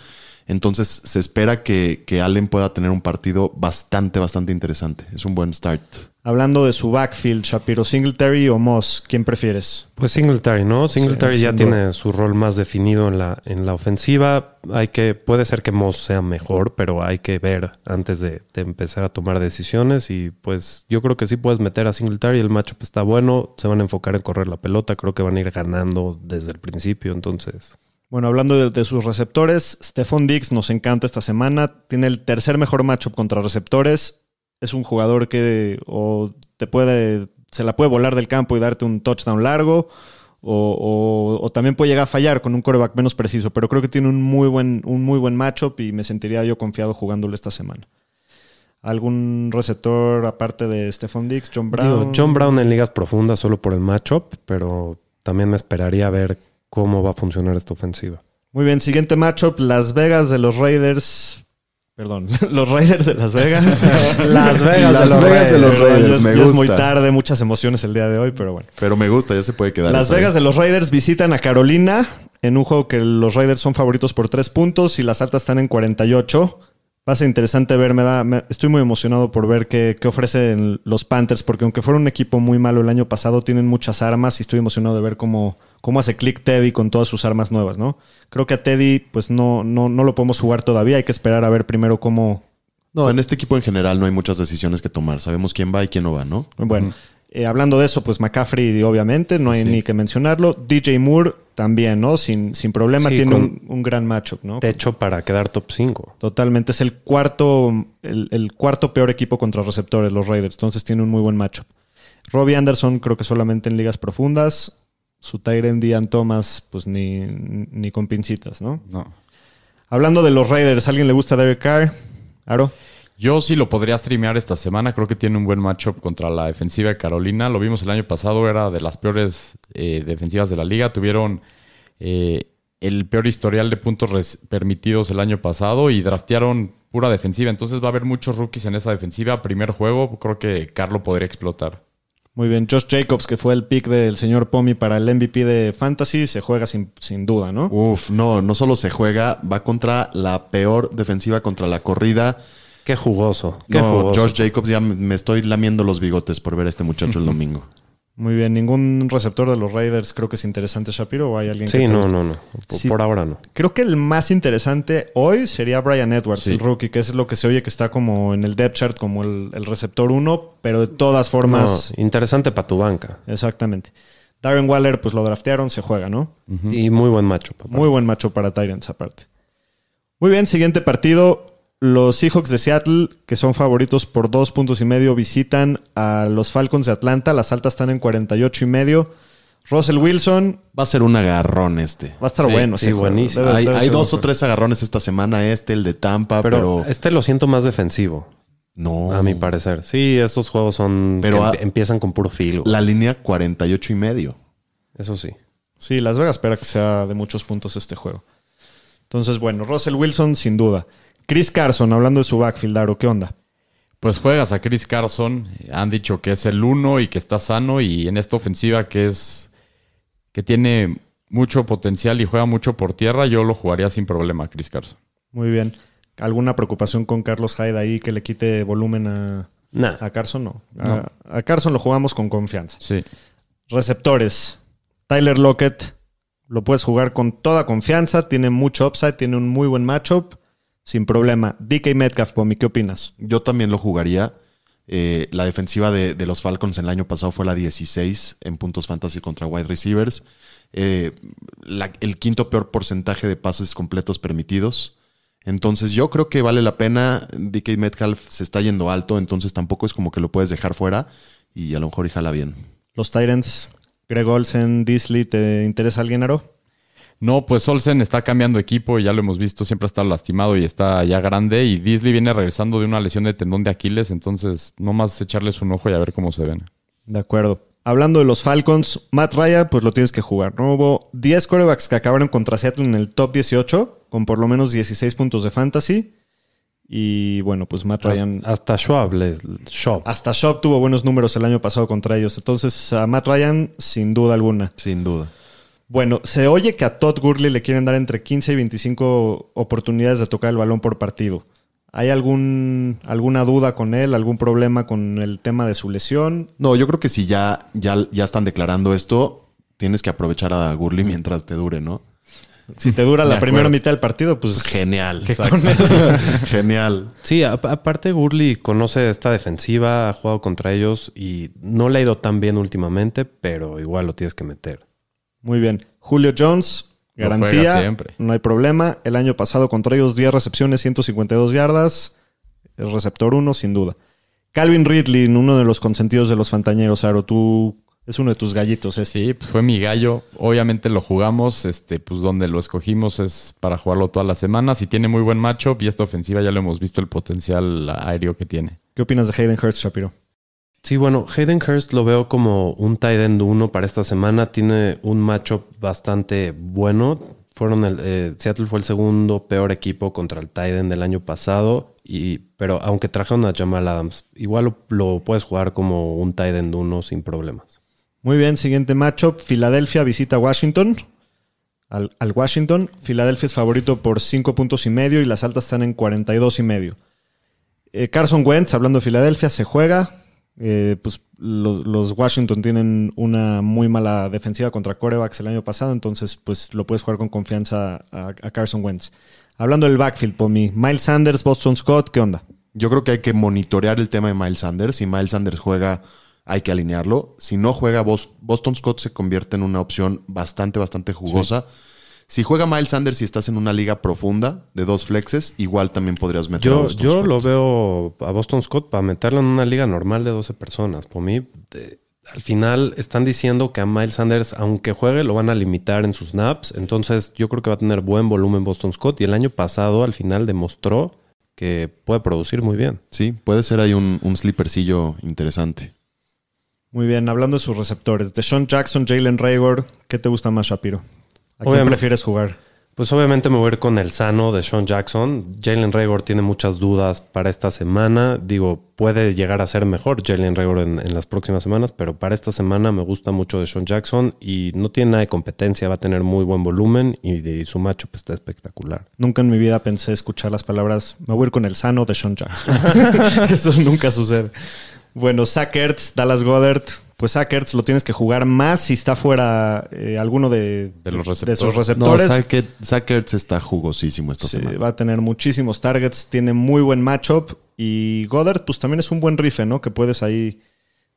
B: Entonces se espera que, que Allen pueda tener un partido bastante, bastante interesante. Es un buen start.
A: Hablando de su backfield, Shapiro, Singletary o Moss, ¿quién prefieres?
D: Pues Singletary, ¿no? Singletary
A: Sí,
D: ya tiene su rol más definido en la, en la ofensiva. Hay que, puede ser que Moss sea mejor, pero hay que ver antes de, de empezar a tomar decisiones. Y pues yo creo que sí puedes meter a Singletary. El matchup está bueno. Se van a enfocar en correr la pelota. Creo que van a ir ganando desde el principio. Entonces,
A: Bueno, hablando de, de sus receptores, Stephon Diggs nos encanta esta semana. Tiene el tercer mejor matchup contra receptores. Es un jugador que o te puede, se la puede volar del campo y darte un touchdown largo, o, o- o también puede llegar a fallar con un coreback menos preciso. Pero creo que tiene un muy buen, un muy buen matchup y me sentiría yo confiado jugándolo esta semana. ¿Algún receptor aparte de Stephon Diggs? John Brown.
D: digo, John Brown en ligas profundas solo por el matchup, pero también me esperaría ver cómo va a funcionar esta ofensiva.
A: Muy bien, siguiente matchup, Las Vegas de los Raiders. Perdón, los Raiders de Las Vegas.
D: Las Vegas
B: Las
D: de los
B: Vegas de
D: Raiders.
B: los Raiders,
A: ya es-
B: me
A: ya es muy
B: gusta.
A: tarde, muchas emociones el día de hoy, pero bueno.
B: Pero me gusta, ya se puede quedar.
A: Las Vegas de los Raiders visitan a Carolina en un juego que los Raiders son favoritos por tres puntos y las altas están en 48. Va a ser interesante ver, me da, me- estoy muy emocionado por ver qué, qué ofrecen los Panthers, porque aunque fuera un equipo muy malo el año pasado, tienen muchas armas y estoy emocionado de ver cómo, cómo hace click Teddy con todas sus armas nuevas, ¿no? Creo que a Teddy, pues no, no, no lo podemos jugar todavía, hay que esperar a ver primero cómo,
B: No, en este equipo en general no hay muchas decisiones que tomar. Sabemos quién va y quién no va, ¿no?
A: Bueno, eh, hablando de eso, pues McCaffrey, obviamente, no hay
C: Sí.
A: ni que mencionarlo. DJ Moore también, ¿no? Sin, sin problema,
D: Sí,
A: tiene un, un gran matchup, ¿no?
D: Techo para quedar top 5.
A: Totalmente. Es el cuarto, el, el cuarto peor equipo contra receptores, los Raiders. Entonces tiene un muy buen matchup. Robbie Anderson, creo que solamente en ligas profundas. Su Tyrant Dian Thomas, pues ni, ni con pincitas, ¿no?
C: No.
A: Hablando de los Raiders, ¿a alguien le gusta Derek Carr? Aro.
C: Yo sí lo podría streamear esta semana. Creo que tiene un buen matchup contra la defensiva de Carolina. Lo vimos el año pasado, era de las peores eh, defensivas de la liga. Tuvieron eh, el peor historial de puntos permitidos el año pasado y draftearon pura defensiva. Entonces va a haber muchos rookies en esa defensiva. Primer juego, creo que Carlo podría explotar.
A: Muy bien, Josh Jacobs, que fue el pick del señor Pomi para el MVP de Fantasy, se juega sin, sin duda, ¿no?
B: Uf, no, no solo se juega, va contra la peor defensiva contra la corrida.
D: Qué jugoso. Qué
B: No,
D: jugoso.
B: Josh Jacobs ya me estoy lamiendo los bigotes por ver a este muchacho el domingo.
A: Muy bien, ningún receptor de los Raiders creo que es interesante, Shapiro, o hay alguien que
D: Sí, no, no, no. Por,
A: Sí.
D: por ahora no.
A: Creo que el más interesante hoy sería Brian Edwards,
C: Sí.
A: el rookie, que es lo que se oye que está como en el depth chart, como el, el receptor 1, pero de todas formas,
D: No, interesante para tu banca.
A: exactamente. Darren Waller, pues lo draftearon, se juega, ¿no?
D: Y muy buen macho, papá.
A: Muy buen macho para Tyrants aparte. Muy bien, siguiente partido. Los Seahawks de Seattle, que son favoritos por dos puntos y medio, visitan a los Falcons de Atlanta. Las altas están en 48 y medio. Russell Wilson
B: Va a ser un agarrón este.
A: va a estar
C: Sí,
A: bueno.
D: sí, buenísimo.
A: Debe-
B: Hay,
A: debe
B: hay dos o tres agarrones esta semana, este, el de Tampa,
D: pero,
B: pero...
D: este lo siento más defensivo,
B: no.
D: a mi parecer. Sí, estos juegos son.
B: Pero
D: que
B: a-
D: emp- empiezan con puro filo.
B: La línea 48 y medio.
D: Eso sí.
A: Sí, Las Vegas espera que sea de muchos puntos este juego. Entonces, bueno, Russell Wilson, sin duda. Chris Carson, hablando de su backfield, Aro, ¿qué onda?
C: Pues juegas a Chris Carson. Han dicho que es el uno y que está sano. Y en esta ofensiva que es. que tiene mucho potencial y juega mucho por tierra, yo lo jugaría sin problema a Chris Carson.
A: Muy bien. ¿Alguna preocupación con Carlos Hyde ahí que le quite volumen a,
D: Nah.
A: a Carson? No.
C: No.
A: A, a Carson lo jugamos con confianza.
C: Sí.
A: Receptores. Tyler Lockett. Lo puedes jugar con toda confianza. Tiene mucho upside. Tiene un muy buen matchup. Sin problema. DK Metcalf, Pomi, ¿qué opinas?
B: Yo también lo jugaría. Eh, la defensiva de, de los Falcons el año pasado fue la 16 en puntos fantasy contra wide receivers. Eh, la- el quinto peor porcentaje de pases completos permitidos. Entonces yo creo que vale la pena. DK Metcalf se está yendo alto, entonces tampoco es como que lo puedes dejar fuera y a lo mejor y jala bien.
A: Los Tyrants. Greg Olsen, Disley, ¿te interesa alguien, Aro?
C: No, pues Olsen está cambiando equipo, ya lo hemos visto, siempre ha estado lastimado y está ya grande. Y Disley viene regresando de una lesión de tendón de Aquiles, entonces no más echarles un ojo y a ver cómo se ven.
A: De acuerdo. Hablando de los Falcons, Matt Ryan, pues lo tienes que jugar. ¿no? Hubo 10 quarterbacks que acabaron contra Seattle en el top 18, con por lo menos 16 puntos de fantasy. Y bueno, pues Matt Ryan.
D: Hasta Schwab. le- Schwab.
A: Hasta Shop tuvo buenos números el año pasado contra ellos. Entonces, a Matt Ryan, sin duda alguna.
B: Sin duda.
A: Bueno, se oye que a Todd Gurley le quieren dar entre 15 y 25 oportunidades de tocar el balón por partido. ¿Hay algún, alguna duda con él? ¿Algún problema con el tema de su lesión?
B: No, yo creo que si ya, ya, ya están declarando esto, tienes que aprovechar a Gurley mientras te dure, ¿no?
A: Si te dura
C: De
A: la
C: acuerdo.
A: primera mitad del partido, pues
B: Genial. Genial.
D: Sí, a- aparte Gurley conoce esta defensiva, ha jugado contra ellos y no le ha ido tan bien últimamente, pero igual lo tienes que meter.
A: Muy bien. Julio Jones, garantía.
C: juega siempre.
A: No hay problema. El año pasado contra ellos 10 recepciones, 152 yardas. El receptor 1, sin duda. Calvin Ridley, uno de los consentidos de los Fantañeros, Aro. Tú es uno de tus gallitos este.
C: Sí, pues fue mi gallo. Obviamente lo jugamos, este, pues donde lo escogimos es para jugarlo todas las semanas y tiene muy buen matchup y esta ofensiva ya lo hemos visto el potencial aéreo que tiene.
A: ¿Qué opinas de Hayden Hurst, Shapiro?
D: Sí, bueno, Hayden Hurst lo veo como un tight end 1 para esta semana. Tiene un matchup bastante bueno. Fueron el, eh, Seattle fue el segundo peor equipo contra el tight end del año pasado. Y, pero aunque trajeron a Jamal Adams, igual lo, puedes jugar como un tight end 1 sin problemas.
A: Muy bien, siguiente matchup. Filadelfia visita Washington. Al, al Washington. Filadelfia es favorito por 5 puntos y medio y las altas están en 42 y medio. Eh, Carson Wentz, hablando de Filadelfia, se juega. Eh, pues los, los Washington tienen una muy mala defensiva contra corebacks el año pasado, entonces pues lo puedes jugar con confianza a, a Carson Wentz. Hablando del backfield, por mí, Miles Sanders, Boston Scott, ¿qué onda?
B: Yo creo que hay que monitorear el tema de Miles Sanders. Si Miles Sanders juega, hay que alinearlo. Si no juega, Bos- Boston Scott se convierte en una opción bastante, bastante jugosa. Si juega Miles Sanders y estás en una liga profunda de dos flexes, igual también podrías meter a
D: Yo,
B: Boston
D: yo
B: Scott.
D: lo veo a Boston Scott para meterlo en una liga normal de 12 personas. Por mí, de- al final están diciendo que a Miles Sanders, aunque juegue, lo van a limitar en sus snaps. Entonces, yo creo que va a tener buen volumen Boston Scott. Y el año pasado, al final, demostró que puede producir muy bien.
B: Sí, puede ser ahí un, un slippercillo interesante.
A: Muy bien, hablando de sus receptores, Deshaun Jackson, Jalen Raygor, ¿qué te gusta más, Shapiro? ¿A quién
D: Obviamente-
A: prefieres jugar?
D: Pues obviamente me voy a ir con el sano de Sean Jackson. Jalen Raygor tiene muchas dudas para esta semana. Digo, puede llegar a ser mejor Jalen Raygor en, en las próximas semanas, pero para esta semana me gusta mucho de Sean Jackson y no tiene nada de competencia. Va a tener muy buen volumen y, de- su matchup está espectacular.
A: Nunca en mi vida pensé escuchar las palabras me voy a ir con el sano de Sean Jackson. Eso nunca sucede. Bueno, Zach Ertz, Dallas Goddard. Pues Ertz lo tienes que jugar más si está fuera eh, alguno de,
C: De los
A: sus
C: receptores.
B: No, está jugosísimo esta
A: Sí,
B: semana.
A: va a tener muchísimos targets, tiene muy buen matchup y Goddard pues también es un buen rifle, ¿no? Que puedes ahí,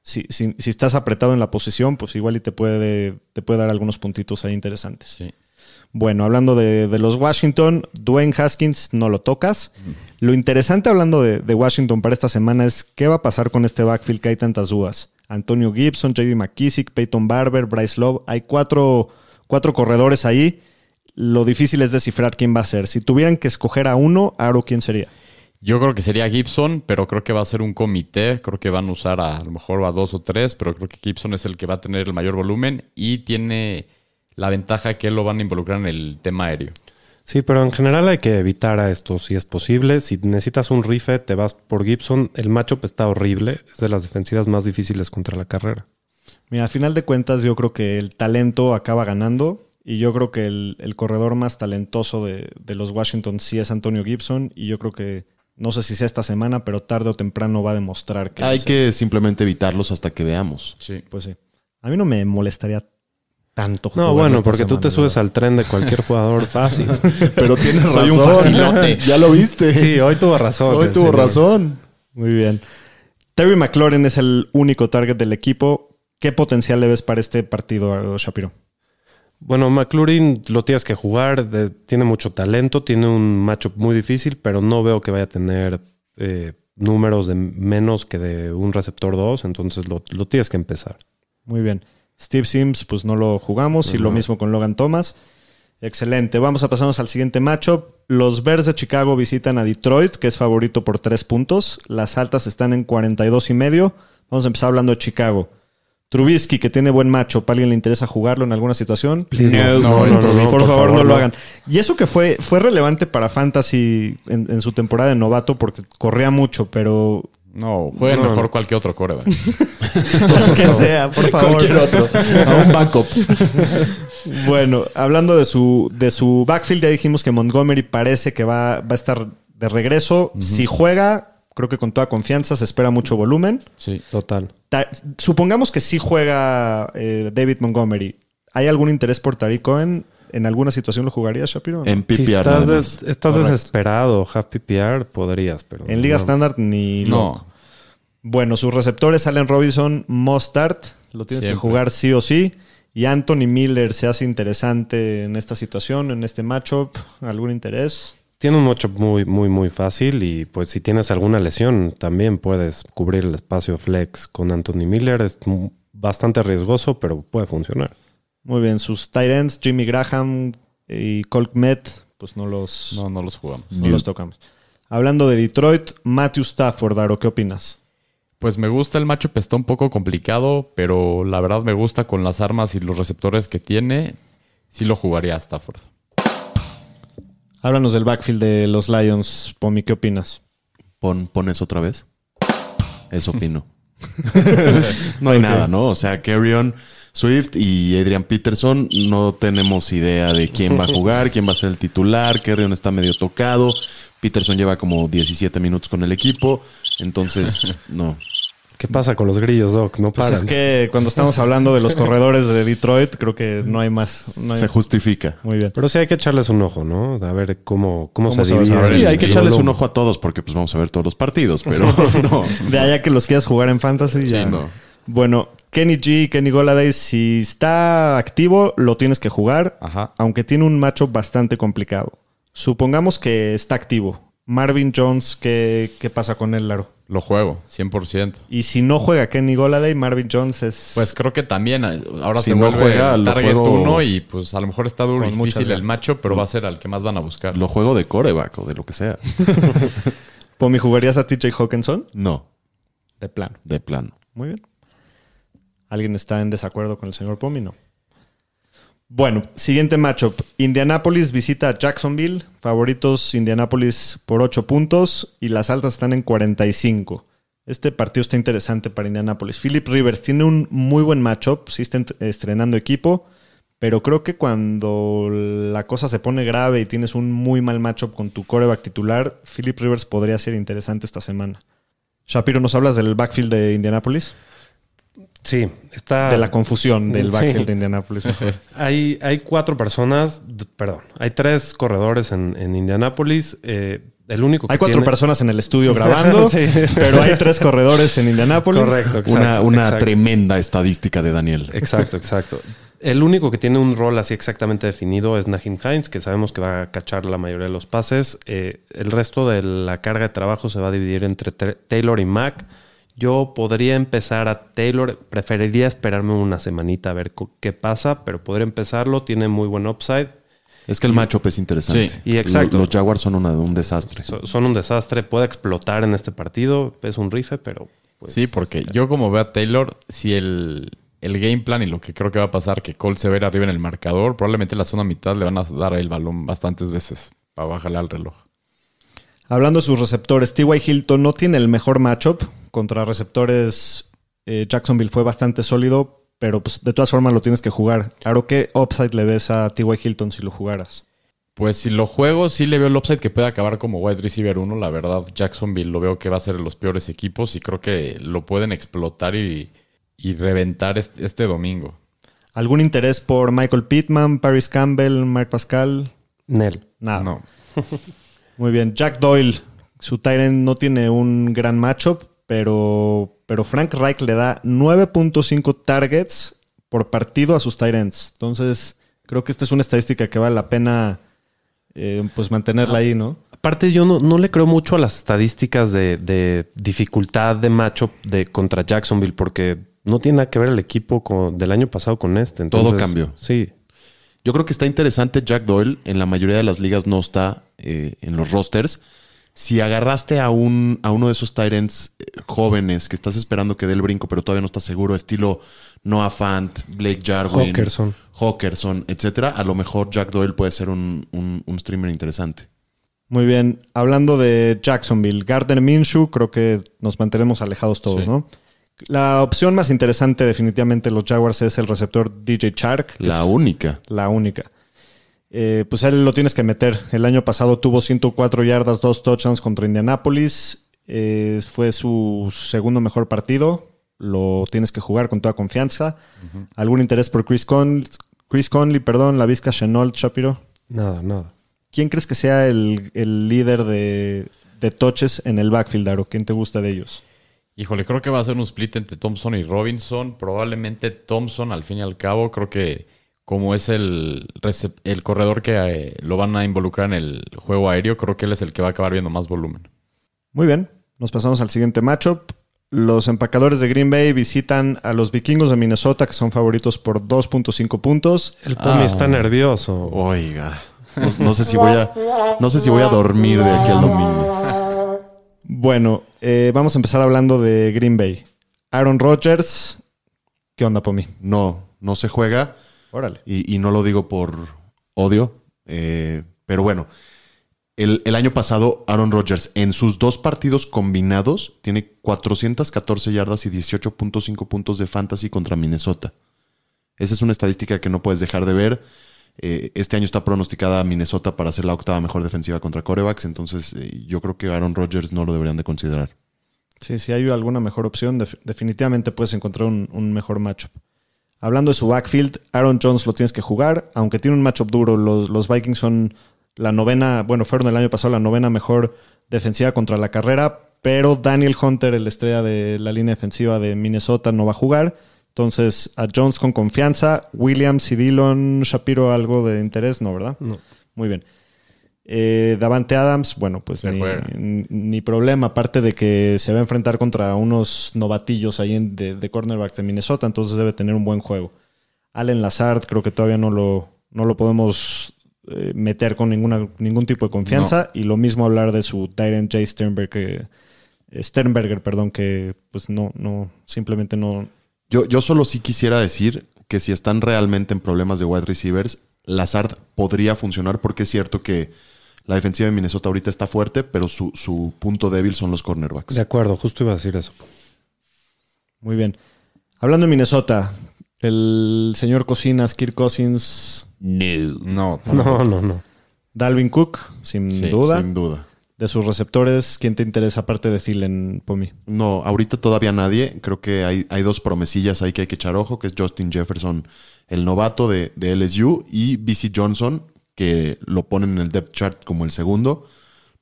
A: si, si- si estás apretado en la posición, pues igual y te puede, te puede dar algunos puntitos ahí interesantes.
C: Sí.
A: Bueno, hablando de, de los Washington, Dwayne Haskins no lo tocas. Lo interesante hablando de, de Washington para esta semana es qué va a pasar con este backfield que hay tantas dudas. Antonio Gibson, JD McKissick, Peyton Barber, Bryce Love. Hay cuatro, cuatro corredores ahí. Lo difícil es descifrar quién va a ser. Si tuvieran que escoger a uno, Aro, ¿quién sería?
C: Yo creo que sería Gibson, pero creo que va a ser un comité. Creo que van a usar a, a lo mejor a dos o tres, pero creo que Gibson es el que va a tener el mayor volumen y tiene la ventaja que lo van a involucrar en el tema aéreo.
D: Sí, pero en general hay que evitar a esto si es posible. Si necesitas un rife, te vas por Gibson. El matchup está horrible. Es de las defensivas más difíciles contra la carrera.
A: Mira, a final de cuentas, yo creo que el talento acaba ganando. Y yo creo que el, el corredor más talentoso de, de los Washington sí es Antonio Gibson. Y yo creo que, no sé si sea esta semana, pero tarde o temprano va a demostrar que...
B: Hay
A: es-
B: que simplemente evitarlos hasta que veamos.
C: Sí.
A: Pues sí. A mí no me molestaría tanto.
D: No, bueno, porque tú te subes al tren de cualquier jugador fácil.
B: Pero tienes
A: Soy
B: razón.
A: un facilote.
B: ya lo viste.
D: Sí, hoy tuvo razón.
B: Hoy tuvo
D: señor.
B: razón.
A: Muy bien. Terry McLaurin es el único target del equipo. ¿Qué potencial le ves para este partido, Shapiro?
D: Bueno, McLaurin lo tienes que jugar, de- tiene mucho talento, tiene un matchup muy difícil, pero no veo que vaya a tener eh, números de menos que de un receptor 2, entonces lo, lo tienes que empezar.
A: Muy bien. Steve Sims, pues no lo jugamos. Y lo mismo con Logan Thomas. Excelente. Vamos a pasarnos al siguiente matchup. Los Bears de Chicago visitan a Detroit, que es favorito por tres puntos. Las altas están en 42 y medio. Vamos a empezar hablando de Chicago. Trubisky, que tiene buen matchup. ¿A alguien le interesa jugarlo en alguna situación?
D: Please, no,
C: no,
D: no, no, no,
A: por, favor, no lo hagan. Y eso que fue, fue relevante para Fantasy en, en su temporada de novato porque corría mucho, pero
C: No, jueguen
D: No,
C: mejor cualquier otro coreback.
A: lo que sea, por favor.
B: Cualquier otro. A un backup.
A: Bueno, hablando de su, de su backfield, ya dijimos que Montgomery parece que va, va a estar de regreso. Si juega, creo que con toda confianza se espera mucho volumen.
C: Sí.
D: Total.
A: Ta- supongamos que sí juega eh, David Montgomery. ¿Hay algún interés por Tariq Cohen? ¿En alguna situación lo jugaría, Shapiro?
B: En
D: Si
B: PPR.
D: estás,
B: nada
D: des-
B: más.
D: estás desesperado, half PPR, podrías, pero...
A: En Liga
D: no.
A: estándar ni
C: No.
A: loco. Bueno, sus receptores, Allen Robinson, Mostard, lo tienes que jugar sí o sí. Y Anthony Miller se hace interesante en esta situación, en este matchup. ¿Algún interés?
D: Tiene un matchup muy, muy, muy fácil y pues si tienes alguna lesión también puedes cubrir el espacio flex con Anthony Miller. Es bastante riesgoso, pero puede funcionar.
A: Muy bien, sus tight ends, Jimmy Graham y Colt Met, pues no los,
C: No, no los jugamos.
A: no los tocamos. Hablando de Detroit, Matthew Stafford, Aro, ¿qué opinas?
C: Pues me gusta el matchup, está un poco complicado, pero la verdad me gusta con las armas y los receptores que tiene. Sí lo jugaría a Stafford.
A: Háblanos del backfield de los Lions, Pomi, ¿qué opinas?
B: Pon, pones otra vez. Eso opino. no hay nada, ¿no? O sea, Carrion, Swift y Adrian Peterson no tenemos idea de quién va a jugar, quién va a ser el titular. Carrion está medio tocado. Peterson lleva como 17 minutos con el equipo. Entonces, no.
D: ¿Qué pasa con los grillos, Doc? No
A: Pues
D: paran.
A: es que cuando estamos hablando de los corredores de Detroit, creo que no hay más. no hay-
B: Se justifica.
A: Muy bien.
D: Pero sí hay que echarles un ojo, ¿no? A ver cómo, cómo,
A: ¿Cómo
D: se divide.
B: Sí, hay que echarles un ojo a todos porque pues vamos a ver todos los partidos, pero no.
A: De allá que los quieras jugar en Fantasy, ya.
B: Sí, no.
A: Bueno, Kenny G, Kenny Goladay, si está activo, lo tienes que jugar,
C: Ajá.
A: aunque tiene un macho bastante complicado. Supongamos que está activo. Marvin Jones, ¿qué, qué pasa con él, Laro?
C: Lo juego, 100%.
A: Y si no juega Kenny Goladay, Marvin Jones es...
C: Pues creo que también eh, ahora
B: Si
C: se
B: no
C: vuelve
B: juega, lo
C: target
B: juego-
C: 1 y pues a lo mejor está duro difícil el macho, pero va a ser al que más van a buscar.
B: Lo juego de coreback o de lo que sea.
A: Pomi, ¿jugarías a TJ Hawkinson?
B: No,
A: De plano.
B: de plano.
A: Muy bien. ¿Alguien está en desacuerdo con el señor Pomi? No. Bueno, siguiente matchup. Indianapolis visita a Jacksonville. Favoritos Indianapolis por 8 puntos y las altas están en 45. Este partido está interesante para Indianapolis. Philip Rivers tiene un muy buen matchup. Sí está estrenando equipo. Pero creo que cuando la cosa se pone grave y tienes un muy mal matchup con tu coreback titular, Philip Rivers podría ser interesante esta semana. Shapiro, ¿nos hablas del backfield de Indianapolis?
D: Sí, está.
A: De la confusión del
D: Sí.
A: backfield de Indianapolis.
D: Hay, hay cuatro personas, perdón, hay tres corredores en, en Indianápolis. eh, el único que
A: Hay cuatro
D: tiene-
A: personas en el estudio grabando,
D: Sí.
A: pero hay tres corredores en Indianapolis.
D: Correcto, exacto.
B: una una
D: exacto.
B: tremenda estadística de Daniel.
D: Exacto, exacto. El único que tiene un rol así exactamente definido es Nahim Hines, que sabemos que va a cachar la mayoría de los pases. Eh, el resto de la carga de trabajo se va a dividir entre Taylor y Mac. Yo podría empezar a Taylor, preferiría esperarme una semanita a ver qué pasa, pero podría empezarlo, tiene muy buen upside.
B: Es que el matchup es interesante.
C: Sí.
D: Y exacto.
B: Lo- Los Jaguars son una- un desastre.
D: So- son un desastre, puede explotar en este partido, es un rife, pero... pues,
C: sí, porque yo como veo a Taylor, si el, el game plan y lo que creo que va a pasar, que Cole se ve arriba en el marcador, probablemente en la zona mitad le van a dar el balón bastantes veces para bajarle al reloj.
A: Hablando de sus receptores, T.Y. Hilton no tiene el mejor matchup. Contra receptores, eh, Jacksonville fue bastante sólido, pero pues, de todas formas lo tienes que jugar. Claro, ¿qué upside le ves a T.Y. Hilton si lo jugaras?
C: Pues si lo juego, sí le veo el upside que puede acabar como wide receiver 1. La verdad, Jacksonville lo veo que va a ser de los peores equipos y creo que lo pueden explotar y, y reventar este, este domingo.
A: ¿Algún interés por Michael Pittman, Paris Campbell, Mark Pascal?
D: Nel.
A: Nada.
C: No.
A: Muy bien. Jack Doyle, su Tyrant no tiene un gran matchup, pero, pero Frank Reich le da 9.5 targets por partido a sus Tyrants. Entonces, creo que esta es una estadística que vale la pena eh, pues mantenerla ahí, ¿no?
D: Aparte, yo no, no le creo mucho a las estadísticas de, de dificultad de matchup de contra Jacksonville, porque no tiene nada que ver el equipo con- del año pasado con este.
B: Todo cambió.
D: Sí.
B: Yo creo que está interesante Jack Doyle. En la mayoría de las ligas no está eh, en los rosters. Si agarraste a, un, a uno de esos Tyrants eh, jóvenes que estás esperando que dé el brinco, pero todavía no estás seguro, estilo Noah Fant, Blake Jarwin,
D: Hawkerson.
B: Hawkerson, etcétera, a lo mejor Jack Doyle puede ser un, un- un streamer interesante.
A: Muy bien. Hablando de Jacksonville, Gardner Minshew, creo que nos mantenemos alejados todos,
C: Sí.
A: ¿no? La opción más interesante definitivamente de los Jaguars es el receptor DJ Chark. que
B: La
A: es
B: única.
A: la única. Eh, pues él lo tienes que meter. El año pasado tuvo 104 yardas, dos touchdowns contra Indianapolis. Eh, fue su segundo mejor partido. Lo tienes que jugar con toda confianza. ¿Algún interés por Chris, Con Chris Conley, perdón, la Vizca Chenault, Shapiro?
D: Nada, nada.
A: ¿Quién crees que sea el, el líder de, de touches en el backfield, Aro? ¿Quién te gusta de ellos?
C: Híjole, creo que va a ser un split entre Thompson y Robinson. Probablemente Thompson, al fin y al cabo, creo que como es el, el corredor que eh, lo van a involucrar en el juego aéreo, creo que él es el que va a acabar viendo más volumen.
A: Muy bien, nos pasamos al siguiente matchup. Los empacadores de Green Bay visitan a los vikingos de Minnesota, que son favoritos por 2.5 puntos.
D: El Pomi
C: Ah.
D: está nervioso.
B: Oiga. No, no sé si voy a, no sé si voy a dormir de aquí al domingo.
A: Bueno, eh, vamos a empezar hablando de Green Bay. Aaron Rodgers, ¿qué onda por mí?
B: No, no se juega.
A: Órale.
B: Y, y no lo digo por odio. eh, pero bueno, el, el año pasado Aaron Rodgers en sus dos partidos combinados tiene 414 yardas y 18.5 puntos de fantasy contra Minnesota. Esa es una estadística que no puedes dejar de ver. Eh, este año está pronosticada Minnesota para ser la octava mejor defensiva contra corebacks, entonces eh, yo creo que Aaron Rodgers no lo deberían de considerar.
A: Sí, si hay alguna mejor opción, def- definitivamente puedes encontrar un, un mejor matchup. Hablando de su backfield, Aaron Jones lo tienes que jugar, aunque tiene un matchup duro. Los, los Vikings son la novena, bueno, fueron el año pasado la novena mejor defensiva contra la carrera, pero Daniel Hunter, el estrella de la línea defensiva de Minnesota, no va a jugar. Entonces, a Jones con confianza, Williams y Dillon Shapiro, algo de interés, ¿no, verdad?
D: No.
A: Muy bien. Eh, Davante Adams, bueno, pues ni, problema, aparte de que se va a enfrentar contra unos novatillos ahí en- de, de cornerbacks de Minnesota, entonces debe tener un buen juego. Allen Lazard, creo que todavía no lo, no lo podemos eh, meter con ninguna, ningún tipo de confianza. Y lo mismo hablar de su Tyrant que, eh, Sternberger, perdón, que pues no, no, simplemente no.
B: Yo, yo solo sí quisiera decir que si están realmente en problemas de wide receivers, Lazard podría funcionar porque es cierto que la defensiva de Minnesota ahorita está fuerte, pero su, su punto débil son los cornerbacks.
D: De acuerdo, justo iba a decir eso.
A: Muy bien. Hablando de Minnesota, el señor Cocinas, Kirk Cousins,
C: No,
D: No, no, no.
A: Dalvin Cook, sin
C: Sí,
A: duda.
B: Sin duda.
A: De sus receptores, ¿quién te interesa aparte de Thielen, Pomi?
B: No, ahorita todavía nadie. Creo que hay, hay dos promesillas ahí que hay que echar ojo, que es Justin Jefferson, el novato de, de LSU, y BC Johnson, que lo ponen en el depth chart como el segundo.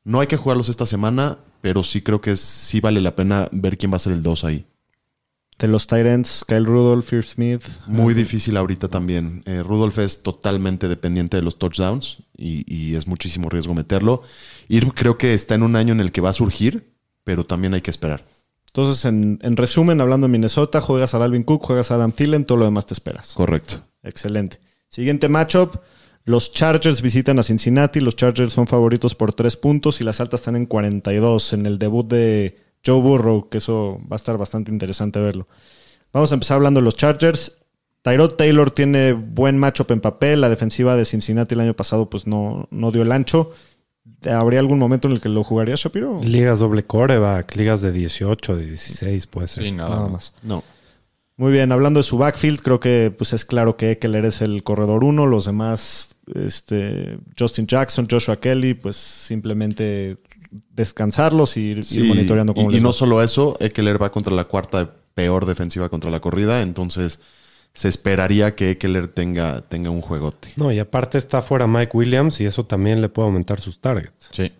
B: No hay que jugarlos esta semana, pero sí creo que sí vale la pena ver quién va a ser el 2 ahí.
A: De los Tyrants, Kyle Rudolph, Fear Smith.
B: Muy difícil ahorita también. Eh, Rudolph es totalmente dependiente de los touchdowns y, y es muchísimo riesgo meterlo. Ir creo que está en un año en el que va a surgir, pero también hay que esperar.
A: Entonces, en, en resumen, hablando de Minnesota, juegas a Dalvin Cook, juegas a Adam Thielen, todo lo demás te esperas.
B: Correcto.
A: Excelente. Siguiente matchup. Los Chargers visitan a Cincinnati. Los Chargers son favoritos por 3 puntos y las altas están en 42 en el debut de Joe Burrow, que eso va a estar bastante interesante verlo. Vamos a empezar hablando de los Chargers. Tyrod Taylor tiene buen matchup en papel. La defensiva de Cincinnati el año pasado pues no, no dio el ancho. ¿Habría algún momento en el que lo jugaría Shapiro?
D: Ligas doble coreback, ligas de 18, de 16, puede ser.
C: Sí, nada,
A: Nada
C: más.
A: más.
B: No.
A: Muy bien, hablando de su backfield, creo que pues es claro que Eckler es el corredor uno, los demás, este, Justin Jackson, Joshua Kelly, pues simplemente descansarlos y ir,
B: Sí,
A: ir monitoreando cómo
B: y,
A: les
B: y no solo eso, Eckler va contra la cuarta peor defensiva contra la corrida, entonces se esperaría que Eckler tenga, tenga un juegote.
D: No, y aparte está fuera Mike Williams y eso también le puede aumentar sus targets.
C: Sí.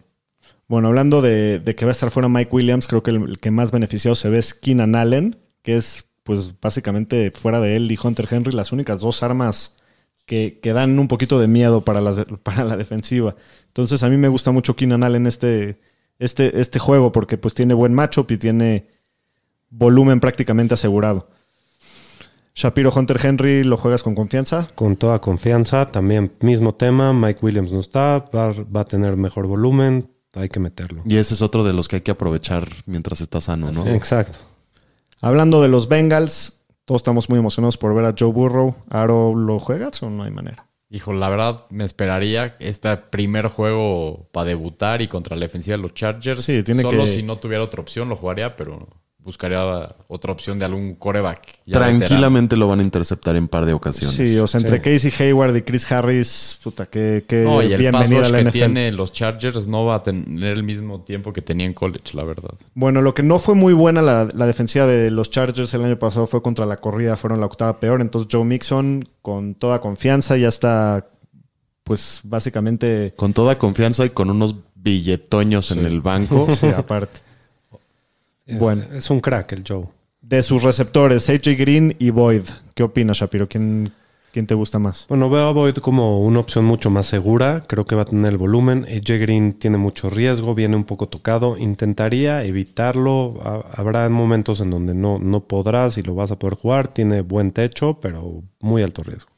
A: Bueno, hablando de, de que va a estar fuera Mike Williams, creo que el, el que más beneficiado se ve es Keenan Allen, que es pues básicamente fuera de él y Hunter Henry las únicas dos armas que, que dan un poquito de miedo para, las- para la defensiva. Entonces a mí me gusta mucho Keenan Allen este, este, este juego porque pues tiene buen matchup y tiene volumen prácticamente asegurado. Shapiro Hunter Henry, ¿lo juegas con confianza?
D: Con toda confianza, también mismo tema, Mike Williams no está, va, va a tener mejor volumen, hay que meterlo.
B: Y ese es otro de los que hay que aprovechar mientras está sano, ¿no?
D: Exacto.
A: Hablando de los Bengals, todos estamos muy emocionados por ver a Joe Burrow. ¿Aro lo juegas o no hay manera?
C: Hijo, la verdad me esperaría este primer juego para debutar y contra la defensiva de los Chargers.
A: Sí, tiene
C: Solo
A: que-
C: si no tuviera otra opción lo jugaría, pero buscaría otra opción de algún coreback. ya
B: Tranquilamente lo van a interceptar en par de ocasiones.
A: Sí, o sea, entre
D: Sí.
A: Casey Hayward y Chris Harris, puta, que
C: veterano. No, y el pass
A: bienvenida a la
C: que
A: NFL.
C: tiene los Chargers no va a tener el mismo tiempo que tenía en college, la verdad.
A: Bueno, lo que no fue muy buena la, la defensiva de los Chargers el año pasado fue contra la corrida, fueron la octava peor. Entonces Joe Mixon, con toda confianza, ya está, pues básicamente,
B: Con toda confianza y con unos billetoños en el banco.
A: sí, aparte.
D: Es,
A: Bueno.
D: es un crack el Joe.
A: De sus receptores, AJ Green y Boyd. ¿Qué opinas, Shapiro? ¿Quién, quién te gusta más?
D: Bueno, veo a Boyd como una opción mucho más segura. Creo que va a tener el volumen. AJ Green tiene mucho riesgo, viene un poco tocado. Intentaría evitarlo. Ha- Habrá momentos en donde no, no podrás y lo vas a poder jugar. Tiene buen techo, pero muy alto riesgo.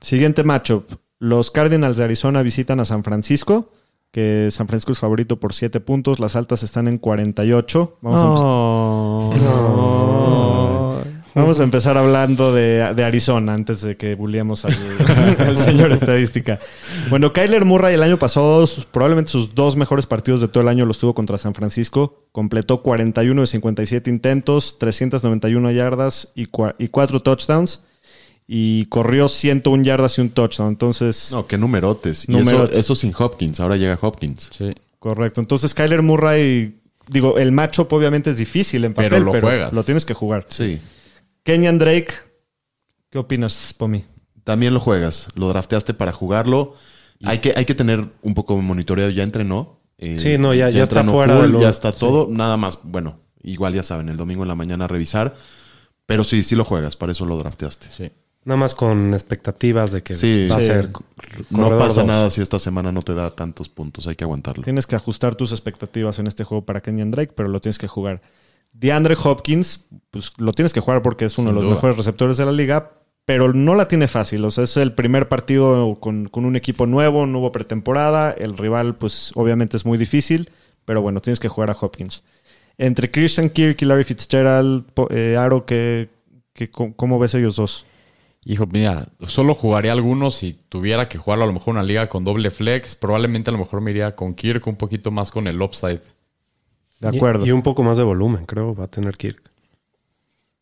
A: Siguiente matchup. Los Cardinals de Arizona visitan a San Francisco, que San Francisco es favorito por 7 puntos. Las altas están en 48. Vamos a empezar. No. Vamos a empezar hablando de, de Arizona antes de que bulliemos al, al señor estadística. Bueno, Kyler Murray el año pasado, sus- probablemente sus dos mejores partidos de todo el año los tuvo contra San Francisco. Completó 41 de 57 intentos, 391 yardas y, y 4 touchdowns. Y corrió 101 yardas y un touchdown. Entonces,
B: No, qué numerotes. Y
A: Numerotes.
B: eso, eso sin Hopkins. Ahora llega Hopkins.
C: Sí.
A: correcto. Entonces, Kyler Murray, digo, el matchup obviamente es difícil en papel,
C: Pero
A: pero
C: lo
A: lo,
C: juegas.
A: tienes que jugar.
B: Sí.
A: Kenyan Drake, ¿qué opinas, Pomi?
B: También lo juegas. Lo drafteaste para jugarlo. Hay que, hay que tener un poco de monitoreo. Ya entrenó. Eh,
D: Sí, no, ya- ya está fuera de lo-
B: Ya está todo. Nada más. Bueno, igual ya saben, el domingo en la mañana revisar. Pero sí, sí lo juegas. Para eso lo drafteaste.
C: Sí.
D: Nada más con expectativas de que
B: Sí.
D: va a ser
B: No pasa
D: dos.
B: nada si esta semana no te da tantos puntos. Hay que aguantarlo.
A: Tienes que ajustar tus expectativas en este juego para Kenyan Drake, pero lo tienes que jugar. DeAndre Hopkins, pues lo tienes que jugar porque es uno
C: Sin
A: de los
C: duda.
A: mejores receptores de la liga, pero no la tiene fácil. O sea, es el primer partido con, con un equipo nuevo, no hubo pretemporada. El rival, pues obviamente es muy difícil, pero bueno, tienes que jugar a Hopkins. Entre Christian Kirk y Larry Fitzgerald, eh, Aro, ¿qué, qué- cómo- ¿cómo ves ellos dos?
C: Hijo, mira, solo jugaría algunos si tuviera que jugarlo a lo mejor una liga con doble flex. Probablemente a lo mejor me iría con Kirk un poquito más con el upside.
A: De acuerdo.
D: Y, y un poco más de volumen, creo, va a tener Kirk.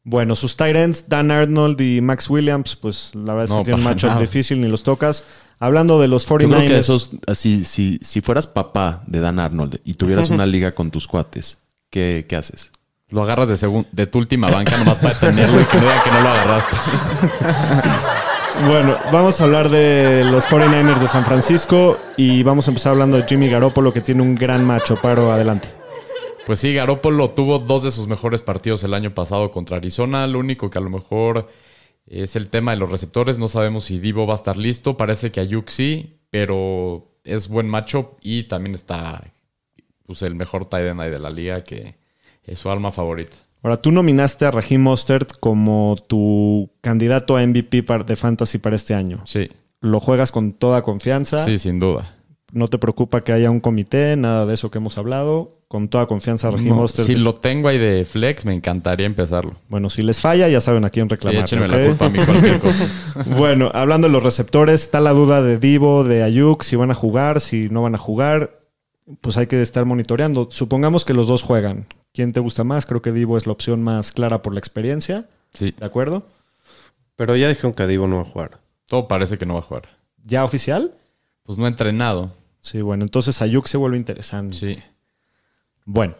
A: Bueno, sus tight ends, Dan Arnold y Max Williams, pues la verdad es que
C: No,
A: tienen matchup difícil, ni los tocas. Hablando de los
B: Yo
A: 49ers.
B: creo que esos, así, si, si fueras papá de Dan Arnold y tuvieras una liga con tus cuates, ¿qué, qué haces?
C: Lo agarras de, segun- de tu última banca nomás para tenerlo y que no digan que no lo agarraste.
A: Bueno, vamos a hablar de los 49ers de San Francisco y vamos a empezar hablando de Jimmy Garoppolo, que tiene un gran macho. Paro, adelante.
C: Pues sí, Garoppolo tuvo dos de sus mejores partidos el año pasado contra Arizona. Lo único que a lo mejor es el tema de los receptores. No sabemos si Divo va a estar listo. Parece que Ayuk sí, pero es buen macho y también está pues, el mejor tight end ahí de la liga, que es su alma favorita.
A: Ahora, tú nominaste a Raheem Mostert como tu candidato a MVP de Fantasy para este año.
C: Sí,
A: Lo juegas con toda confianza.
C: sí, sin duda.
A: No te preocupa que haya un comité, nada de eso que hemos hablado. Con toda confianza, Raheem
C: No,
A: Mostert.
C: si lo tengo ahí de flex, me encantaría empezarlo.
A: Bueno, si les falla, ya saben a quién
C: Sí,
A: reclamar.
C: échenme la culpa a mí cualquier cosa.
A: Bueno, hablando de los receptores, está la duda de Divo, de Ayuk, si van a jugar, si no van a jugar. Pues hay que estar monitoreando. Supongamos que los dos juegan. ¿Quién te gusta más? Creo que Divo es la opción más clara por la experiencia.
C: Sí,
A: ¿De acuerdo?
D: Pero ya dijeron que Divo no va a jugar.
C: todo parece que no va a jugar.
A: ¿Ya oficial?
C: Pues no ha entrenado.
A: Sí, bueno, entonces Ayuk se vuelve interesante.
C: Sí.
A: Bueno,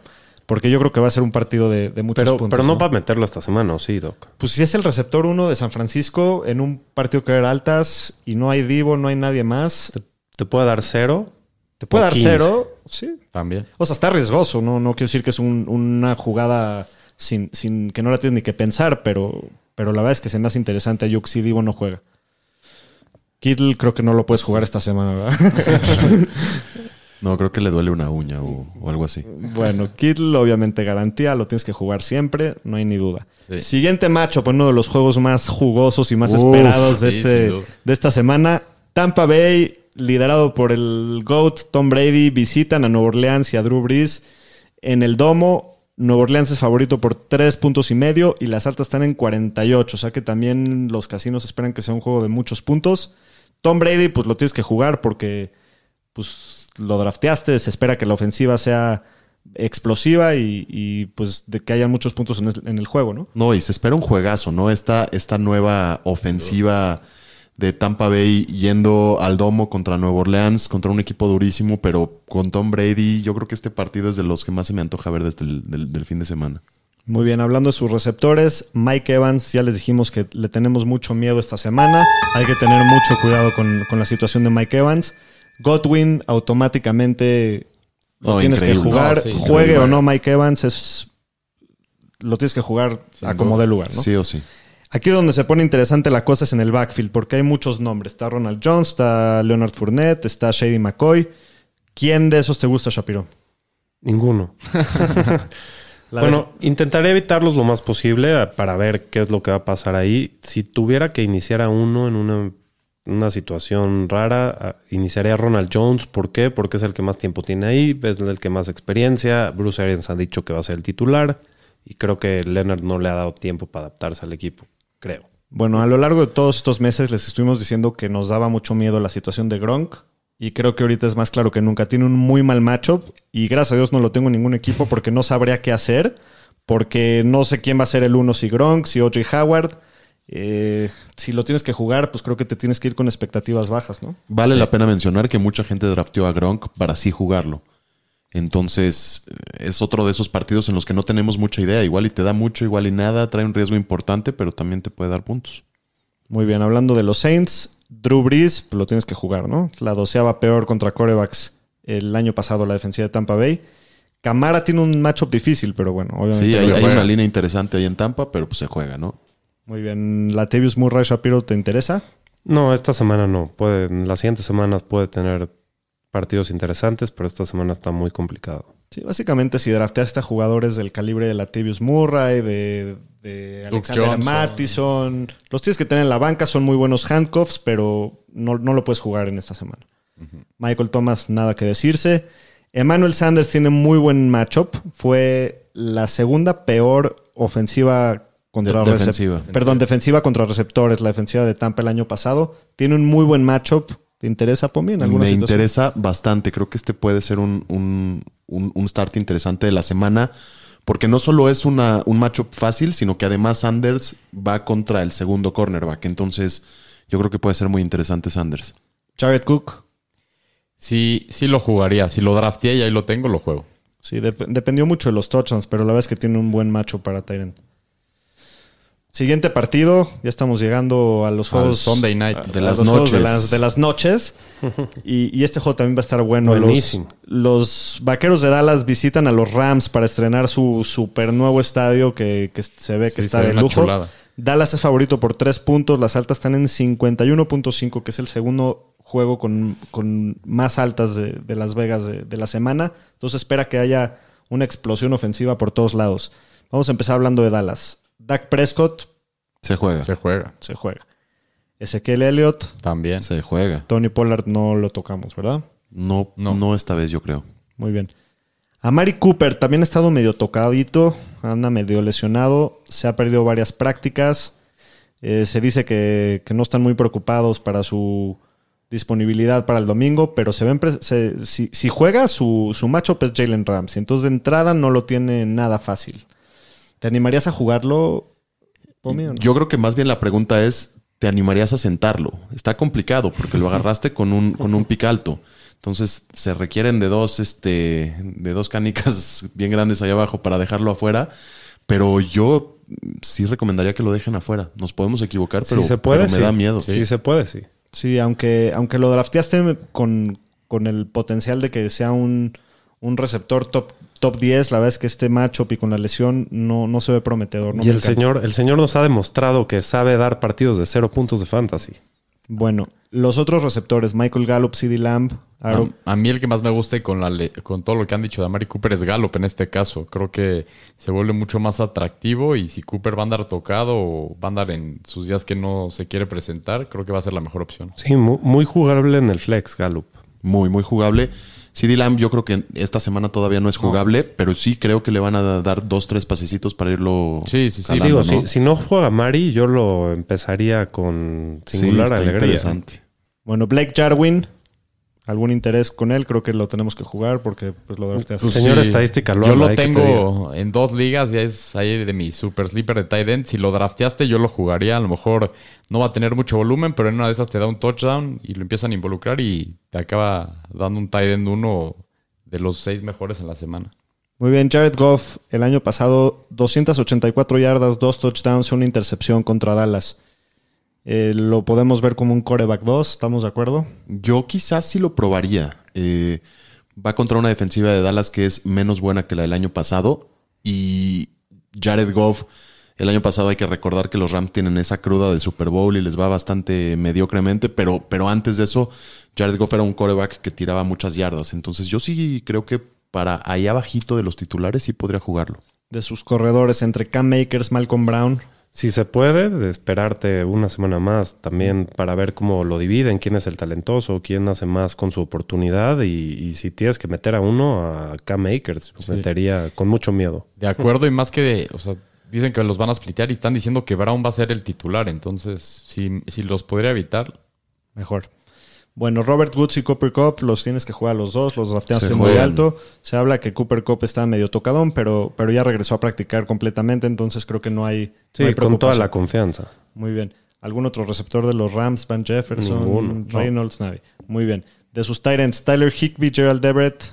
A: porque yo creo que va a ser un partido de, de muchos
D: Pero,
A: puntos.
D: pero no, va a meterlo esta semana, ¿o sí, Doc?
A: Pues si es el receptor uno de San Francisco en un partido que era altas y no hay Divo, no hay nadie más,
D: Te puede dar cero.
A: te puede dar
D: 15.
A: cero. Sí.
C: También.
A: O sea, está riesgoso, ¿no? No quiero decir que es un- una jugada sin, sin que no la tienes ni que pensar, pero, pero la verdad es que se me hace interesante. Ayuk si Divo no juega. Kittle creo que no lo puedes jugar esta semana, ¿verdad?
B: No, creo que le duele una uña o, o algo así.
A: bueno, Kittle obviamente garantía, lo tienes que jugar siempre, no hay ni duda.
C: Sí.
A: Siguiente macho, pues uno de los juegos más jugosos y más
B: Uf,
A: esperados de,
C: sí,
A: este, de esta semana. Tampa Bay, liderado por el GOAT Tom Brady, visitan a Nueva Orleans y a Drew Brees en el domo. Nueva Orleans es favorito por tres puntos y medio y las altas están en 48. O sea que también los casinos esperan que sea un juego de muchos puntos. Tom Brady, pues lo tienes que jugar porque pues lo drafteaste. Se espera que la ofensiva sea explosiva y, pues de que haya muchos puntos en el, en el juego, ¿no?
B: No, y se espera un juegazo, ¿no? Esta, esta nueva ofensiva de Tampa Bay yendo al domo contra Nueva Orleans, contra un equipo durísimo, pero con Tom Brady, yo creo que este partido es de los que más se me antoja ver desde el del, del fin de semana.
A: Muy bien, hablando de sus receptores, Mike Evans, ya les dijimos que le tenemos mucho miedo esta semana. Hay que tener mucho cuidado con, con la situación de Mike Evans. Godwin automáticamente lo
B: No,
A: tienes que jugar.
C: No, sí,
A: Juegue
C: increíble.
A: o no Mike Evans, es lo tienes que jugar
C: Sin
A: a como dé lugar, ¿no?
B: Sí o sí.
A: Aquí donde se pone interesante la cosa es en el backfield, porque hay muchos nombres. Está Ronald Jones, está Leonard Fournette, está Shady McCoy. ¿Quién de esos te gusta, Shapiro?
D: Ninguno. Bueno, intentaré evitarlos lo más posible eh, para ver qué es lo que va a pasar ahí. Si tuviera que iniciar a uno en una, una situación rara, ah, iniciaría a Ronald Jones. ¿Por qué? Porque es el que más tiempo tiene ahí, es el que más experiencia. Bruce Arians ha dicho que va a ser el titular y creo que Leonard no le ha dado tiempo para adaptarse al equipo. Creo.
A: Bueno, a lo largo de todos estos meses les estuvimos diciendo que nos daba mucho miedo la situación de Gronk. Y creo que ahorita es más claro que nunca. Tiene un muy mal matchup. Y gracias a Dios no lo tengo en ningún equipo porque no sabría qué hacer. Porque no sé quién va a ser el uno, si Gronk, si OJ Howard. Eh, si lo tienes que jugar, pues creo que te tienes que ir con expectativas bajas, ¿no?
B: Vale la pena mencionar que mucha gente drafteó a Gronk para así jugarlo. Entonces, es otro de esos partidos en los que no tenemos mucha idea. Igual y te da mucho, igual y nada. Trae un riesgo importante, pero también te puede dar puntos.
A: Muy bien, hablando de los Saints, Drew Brees, pues lo tienes que jugar, ¿no? La doceava peor contra corebacks el año pasado, la defensiva de Tampa Bay. Camara tiene un matchup difícil, pero bueno, obviamente.
B: Sí, hay, una línea interesante ahí en Tampa, pero pues se juega, ¿no?
A: Muy bien. ¿Latavius Murray Shapiro te interesa?
D: No, esta semana no. Puede, en las siguientes semanas puede tener partidos interesantes, pero esta semana está muy complicado.
A: Sí, básicamente si drafteaste a jugadores del calibre de Latavius Murray, de, de Alexander
C: Johnson.
A: Mattison, los tienes que tener en la banca, son muy buenos handcuffs, pero no, no lo puedes jugar en esta semana. Michael Thomas, nada que decirse. Emmanuel Sanders tiene muy buen matchup. Fue la segunda peor ofensiva contra
B: De-
A: recep-
B: defensiva.
A: Perdón, defensiva contra receptores, la defensiva de Tampa el año pasado. Tiene un muy buen matchup. ¿Te interesa, Pomi, en alguna
B: Me
A: situación?
B: interesa bastante. Creo que este puede ser un, un, un- un start interesante de la semana. Porque no solo es una, un matchup fácil, sino que además Sanders va contra el segundo cornerback. Entonces, yo creo que puede ser muy interesante Sanders.
A: Jared Cook.
C: Sí, sí lo jugaría. Si lo drafteé y ahí lo tengo, lo juego.
A: Sí, dep- dependió mucho de los touchdowns, pero la verdad es que tiene un buen macho para Tyrant. Siguiente partido, ya estamos llegando a los
C: Al
A: juegos
C: Sunday night.
A: a-
B: De
A: a
B: las
A: los juegos de
B: noches.
A: las, de las noches. y, y este juego también va a estar bueno.
D: Buenísimo.
A: los vaqueros de Dallas visitan a los Rams para estrenar su super nuevo estadio que, que se ve que
C: Sí,
A: está de lujo.
C: chulada.
A: Dallas es favorito por tres puntos, las altas están en 51.5, que es el segundo juego con, con más altas de, de Las Vegas de, de la semana. Entonces espera que haya una explosión ofensiva por todos lados. Vamos a empezar hablando de Dallas. Dak Prescott
B: Se juega.
C: Se juega.
A: se juega. Ezequiel Elliott,
C: También.
B: Se juega.
A: Tony Pollard no lo tocamos, ¿verdad?
B: No, no,
C: No.
B: esta vez, yo creo.
A: Muy bien. A Mari Cooper también ha estado medio tocadito, anda medio lesionado, se ha perdido varias prácticas. Eh, se dice que, que no están muy preocupados para su disponibilidad para el domingo, pero se ven se- si, si juega, su, su matchup es Jalen Ramsey. Entonces, de entrada no lo tiene nada fácil. ¿Te animarías a jugarlo, Pomi, o no?
B: Yo creo que más bien la pregunta es, ¿te animarías a sentarlo? Está complicado porque lo agarraste con un, con un pic alto. Entonces se requieren de dos, este, de dos canicas bien grandes ahí abajo para dejarlo afuera. Pero yo sí recomendaría que lo dejen afuera. Nos podemos equivocar, pero,
D: si se puede,
B: pero me
D: sí.
B: da miedo.
D: Sí. se puede, sí.
A: Sí, aunque, aunque lo drafteaste con, con el potencial de que sea un, un receptor top, top 10, la verdad es que este matchup y con la lesión no, no se ve prometedor. no
D: y el señor, el señor nos ha demostrado que sabe dar partidos de cero puntos de fantasy.
A: Bueno, los otros receptores, Michael Gallup, CD Lamb, Aaron-
C: A, a mí el que más me gusta y con, la le- con todo lo que han dicho de Amari Cooper es Gallup en este caso. Creo que se vuelve mucho más atractivo y si Cooper va a andar tocado o va a andar en sus días que no se quiere presentar, creo que va a ser la mejor opción.
D: Sí, mu- muy, jugable en el flex, Gallup.
B: Muy, muy jugable. CD Lamb yo creo que esta semana todavía no es jugable, pero sí creo que le van a dar dos, tres pasecitos para irlo
C: Sí, sí, sí.
B: calando,
D: Digo,
B: ¿no?
D: si, si no juega Mari, yo lo empezaría con
B: Sí,
D: singular
B: está
D: alegría.
B: interesante.
A: bueno, Blake Jarwin, algún interés con él, creo que lo tenemos que jugar porque pues lo drafteaste.
C: Pues
D: Señor estadística, lo
C: Yo lo
D: ¿eh? ¿Qué te
C: tengo en dos ligas, ya es ahí de mi super sleeper de tight end. Si lo drafteaste, yo lo jugaría. A lo mejor no va a tener mucho volumen, pero en una de esas te da un touchdown y lo empiezan a involucrar y te acaba dando un tight end uno de los seis mejores en la semana.
A: Muy bien, Jared Goff, el año pasado 284 yardas, dos touchdowns y una intercepción contra Dallas. Eh, lo podemos ver como un coreback 2, ¿estamos de acuerdo?
B: Yo quizás sí lo probaría. Eh, va contra una defensiva de Dallas que es menos buena que la del año pasado. Y Jared Goff, el año pasado hay que recordar que los Rams tienen esa cruda de Super Bowl y les va bastante mediocremente. Pero, pero antes de eso, Jared Goff era un coreback que tiraba muchas yardas. Entonces yo sí creo que para ahí abajito de los titulares sí podría jugarlo.
A: De sus corredores entre Cam Makers, Malcolm Brown.
D: Si se puede, de esperarte una semana más también para ver cómo lo dividen, quién es el talentoso, quién hace más con su oportunidad y, y si tienes que meter a uno, a Cam Makers,
C: Sí.
D: metería con mucho miedo.
C: De acuerdo, y más que, de- o sea, dicen que los van a splitear y están diciendo que Brown va a ser el titular. Entonces, si, si los podría evitar,
A: Mejor. Bueno, Robert Woods y Cooper Cup los tienes que jugar los dos, los drafteaste
B: Se
A: muy
B: juegan.
A: alto. Se habla que Cooper Cup está medio tocadón, pero, pero ya regresó a practicar completamente, entonces creo que no hay,
D: Sí,
A: no hay
D: con toda la confianza.
A: Muy bien. ¿Algún otro receptor de los Rams? Van Jefferson,
D: Ninguno, no.
A: Reynolds, nadie. Muy bien. De sus Titans, Tyler Higby, Gerald Everett.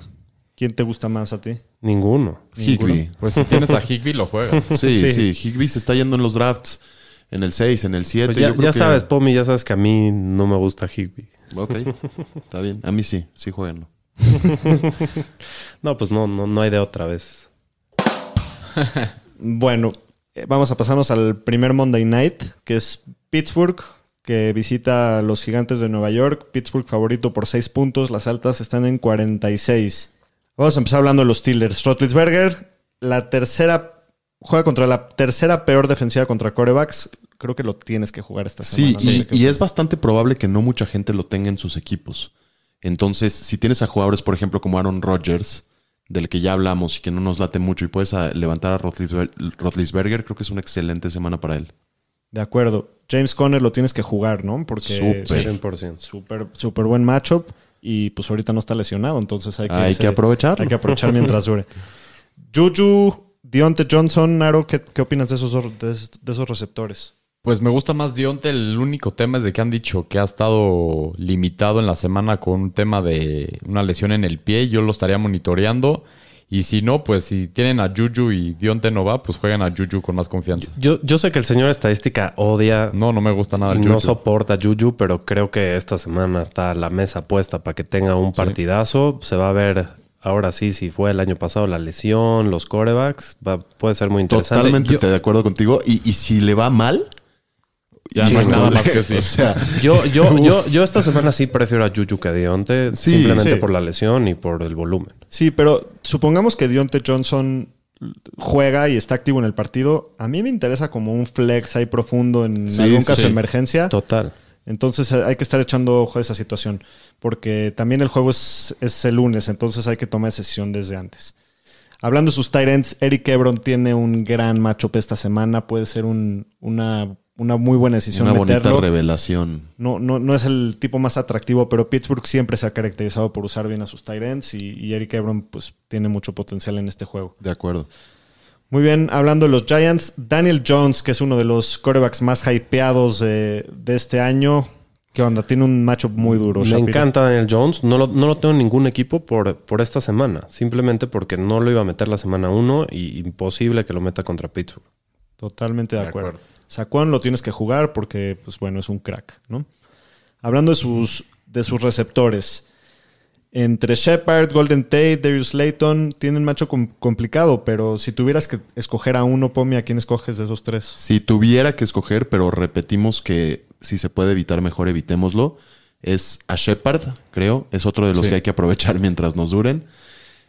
A: ¿Quién te gusta más a ti?
D: Ninguno.
B: Higby.
C: pues si tienes a Higby, lo juegas.
B: Sí,
D: Sí.
B: sí, Higby se está yendo en los drafts. En el 6, en el 7.
D: Pues ya ya sabes, Pomi, ya sabes que a mí no me gusta Higby.
B: Ok, está bien. A mí sí, sí jueguenlo.
D: No, pues no, no, no hay de otra vez.
A: Bueno, eh, vamos a pasarnos al primer Monday Night, que es Pittsburgh, que visita a los gigantes de Nueva York. Pittsburgh favorito por 6 puntos, las altas están en 46. Vamos a empezar hablando de los Steelers. Roethlisberger, la tercera, juega contra la tercera peor defensiva contra corebacks. Creo que lo tienes que jugar esta
B: Sí,
A: semana. no
B: y, es bastante probable que no mucha gente lo tenga en sus equipos. Entonces, si tienes a jugadores, por ejemplo, como Aaron Rodgers, del que ya hablamos y que no nos late mucho y puedes a- levantar a Rotlisber- Rotlisberger, creo que es una excelente semana para él.
A: De acuerdo. James Conner lo tienes que jugar, ¿no? Porque
B: Súper.
D: 100%.
A: súper súper buen matchup y pues ahorita no está lesionado, entonces hay que,
B: Hay que
A: se-
B: aprovecharlo.
A: Hay que aprovechar mientras dure. Juju, Dionte Johnson, Naro, ¿qué, qué opinas de esos, de esos receptores?
C: Pues me gusta más Dionte. El único tema es de que han dicho que ha estado limitado en la semana con un tema de una lesión en el pie. Yo lo estaría monitoreando. Y si no, pues si tienen a Juju y Dionte no va, pues juegan a Juju con más confianza.
D: Yo, yo sé que el señor estadística odia
C: No, no me gusta nada
D: no
C: Juju.
D: soporta a Juju, pero creo que esta semana está la mesa puesta para que tenga un partidazo. Se va a ver ahora sí si fue el año pasado la lesión, los corebacks. Va- puede ser muy interesante.
B: Totalmente
D: Yo-
B: de acuerdo contigo. Y, y si le va mal,
C: Ya no hay nada más que decir.
B: O sea,
D: Yo, yo, yo, yo esta semana sí prefiero a Juju que a Dionte,
B: Sí,
D: simplemente
A: sí.
D: por la lesión y por el volumen.
A: Sí, pero supongamos que Dionte Johnson juega y está activo en el partido. A mí me interesa como un flex ahí profundo en
B: Sí,
A: algún
B: sí,
A: caso
B: sí.
A: de emergencia.
D: Total.
A: Entonces eh, hay que estar echando ojo a esa situación. Porque también el juego es, es el lunes, entonces hay que tomar esa decisión desde antes. Hablando de sus ends, Eric Ebron tiene un gran matchup esta semana. Puede ser un- una, una muy buena decisión
B: una bonita revelación.
A: No, no, no es el tipo más atractivo, pero Pittsburgh siempre se ha caracterizado por usar bien a sus tight ends y, y Eric Ebron pues, tiene mucho potencial en este juego.
B: De acuerdo.
A: Muy bien, hablando de los Giants, Daniel Jones, que es uno de los quarterbacks más hypeados de, de este año. ¿Qué onda? Tiene un matchup muy duro.
D: Me
A: Shapiro.
D: encanta Daniel Jones. No lo, no lo tengo en ningún equipo por, por esta semana. Simplemente porque no lo iba a meter la semana 1 y imposible que lo meta contra Pittsburgh.
A: Totalmente de,
C: De
A: acuerdo.
C: acuerdo.
A: Saquon lo tienes que jugar porque, pues bueno, es un crack, ¿no? Hablando de sus, de sus receptores. Entre Shepard, Golden Tate, Darius Layton, tienen macho com- complicado, pero si tuvieras que escoger a uno, Pomi, ¿a quién escoges de esos tres?
B: Si tuviera que escoger, pero repetimos que si se puede evitar, mejor evitémoslo, es a Shepard, creo. Es otro de los
C: Sí.
B: que hay que aprovechar mientras nos duren.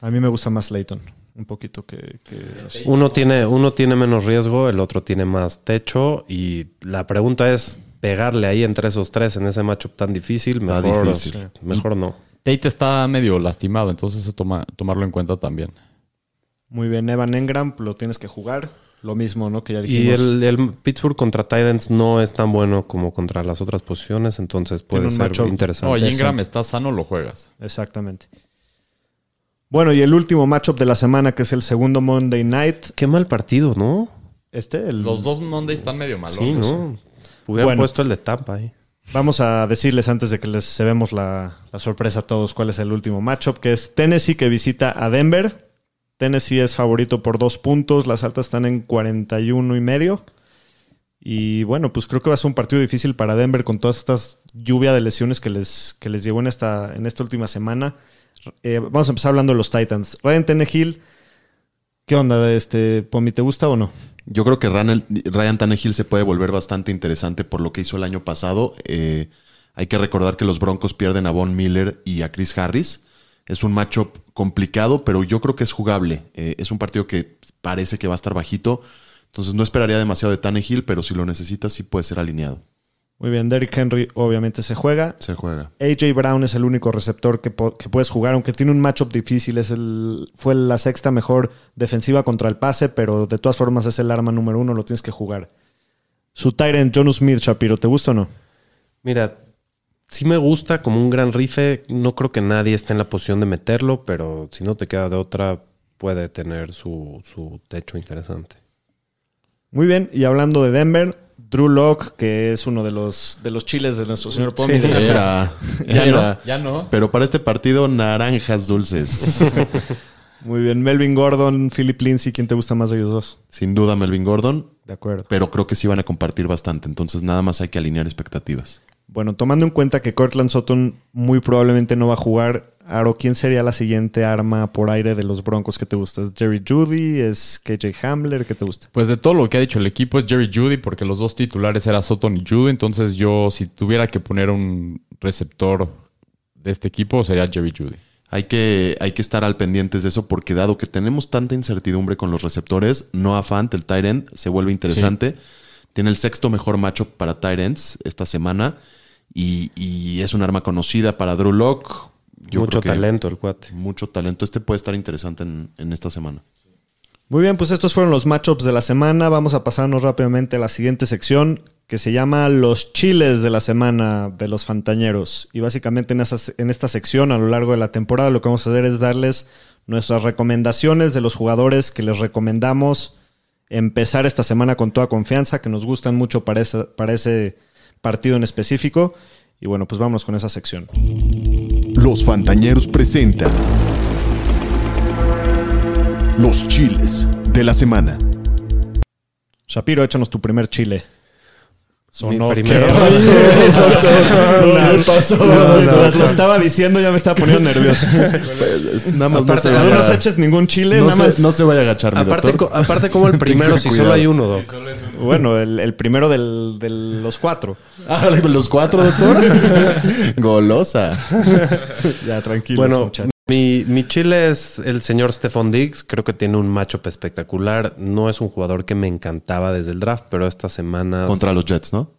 A: A mí me gusta más Layton, un poquito que... que-
D: Uno tiene, uno tiene menos riesgo, el otro tiene más techo. Y la pregunta es: pegarle ahí entre esos tres en ese matchup tan difícil, mejor,
B: difícil.
D: mejor no.
C: Tate está medio lastimado, entonces eso toma, tomarlo en cuenta también.
A: Muy bien, Evan Engram, lo tienes que jugar. Lo mismo, ¿no? Que ya
D: Y
A: dijimos.
D: el, el Pittsburgh contra Titans no es tan bueno como contra las otras posiciones, entonces puede ser
A: matchup.
D: interesante.
C: No, y Ingram
A: Interesante.
C: está sano, lo juegas.
A: Exactamente. Bueno, y el último matchup de la semana, que es el segundo Monday Night.
D: Qué mal partido, ¿no?
A: Este, el,
C: Los dos Monday están medio malos.
D: Sí, ¿no? Hubieran
A: Bueno.
D: puesto el de Tampa ahí.
A: Vamos a decirles antes de que les cebemos la, la sorpresa a todos cuál es el último matchup, que es Tennessee que visita a Denver. Tennessee es favorito por dos puntos, las altas están en 41 y medio. Y bueno, pues creo que va a ser un partido difícil para Denver con todas estas lluvia de lesiones que les, que les llegó en esta, en esta última semana. Eh, vamos a empezar hablando de los Titans. Ryan Tannehill, ¿qué onda? Este, Pomi, ¿te gusta o no?
B: Yo creo que Ryan, Tannehill se puede volver bastante interesante por lo que hizo el año pasado. Eh, hay que recordar que los Broncos pierden a Von Miller y a Chris Harris. Es un matchup complicado, pero yo creo que es jugable. Eh, es un partido que parece que va a estar bajito. Entonces no esperaría demasiado de Tannehill, pero si lo necesitas sí puede ser alineado.
A: Muy bien, Derrick Henry obviamente se juega.
B: Se juega.
A: AJ Brown es el único receptor que, que puedes jugar, aunque tiene un matchup difícil. Es el, fue la sexta mejor defensiva contra el pase, pero de todas formas es el arma número uno, lo tienes que jugar. Su Tyrant, Jonu Smith, Shapiro, ¿te gusta o no?
D: Mira, sí me gusta como un gran rife. No creo que nadie esté en la posición de meterlo, pero si no te queda de otra, puede tener su, su techo interesante.
A: Muy bien, y hablando de Denver, Drew Locke, que es uno de los, de los chiles de nuestro señor Pomi.
D: Sí.
B: Era,
C: Ya
B: era.
C: no, ya no.
B: Pero para este partido, naranjas dulces.
A: Muy bien, Melvin Gordon, Philip Lindsay, ¿quién te gusta más de ellos dos?
B: Sin duda Melvin Gordon,
A: De acuerdo.
B: pero creo que sí van a compartir bastante. Entonces nada más hay que alinear expectativas.
A: Bueno, tomando en cuenta que Cortland Sutton muy probablemente no va a jugar, Aro, ¿quién sería la siguiente arma por aire de los Broncos que te gusta? ¿Es Jerry Judy? ¿Es KJ Hamler? ¿Qué te gusta?
C: Pues de todo lo que ha dicho el equipo es Jerry Judy, porque los dos titulares eran Sutton y Judy. Entonces yo, si tuviera que poner un receptor de este equipo, sería Jerry Judy.
B: Hay que, hay que estar al pendientes de eso porque dado que tenemos tanta incertidumbre con los receptores, Noah Fant, el tight end, se vuelve interesante. Tiene el sexto mejor matchup para tight ends esta semana y, y es un arma conocida para Drew Lock. Yo
D: Mucho talento el cuate.
B: Mucho talento. Este puede estar interesante en, en esta semana.
A: Muy bien, pues estos fueron los matchups de la semana. Vamos a pasarnos rápidamente a la siguiente sección que se llama Los chiles de la semana de los Fantañeros. Y básicamente en, en esta sección, a lo largo de la temporada, lo que vamos a hacer es darles nuestras recomendaciones de los jugadores que les recomendamos empezar esta semana con toda confianza, que nos gustan mucho para ese, para ese partido en específico. Y bueno, pues vámonos con esa sección.
E: Los Fantañeros presentan Los chiles de la semana.
A: Shapiro, échanos tu primer chile. Sonó
D: Mi primero.
B: ¿Qué pasó?
A: Lo estaba diciendo ya me estaba poniendo nervioso.
B: Pues, nada más
D: Aparte,
B: no se
A: No
B: vaya,
A: nos eches ningún chile,
B: no
A: nada
B: se-
A: más.
B: no se vaya a agachar, mi
D: Aparte,
B: doctor.
D: co- aparte como el primero, si
B: Cuidado.
D: solo hay uno, Doc.
A: Bueno, el, el primero del- de los cuatro.
B: Ah, los cuatro, doctor. Golosa.
A: Ya, tranquilo.
D: Bueno, mi, mi chile es el señor Stephon Diggs. Creo que tiene un matchup espectacular. No es un jugador que me encantaba desde el draft, pero esta semana
B: Contra los Jets, ¿no?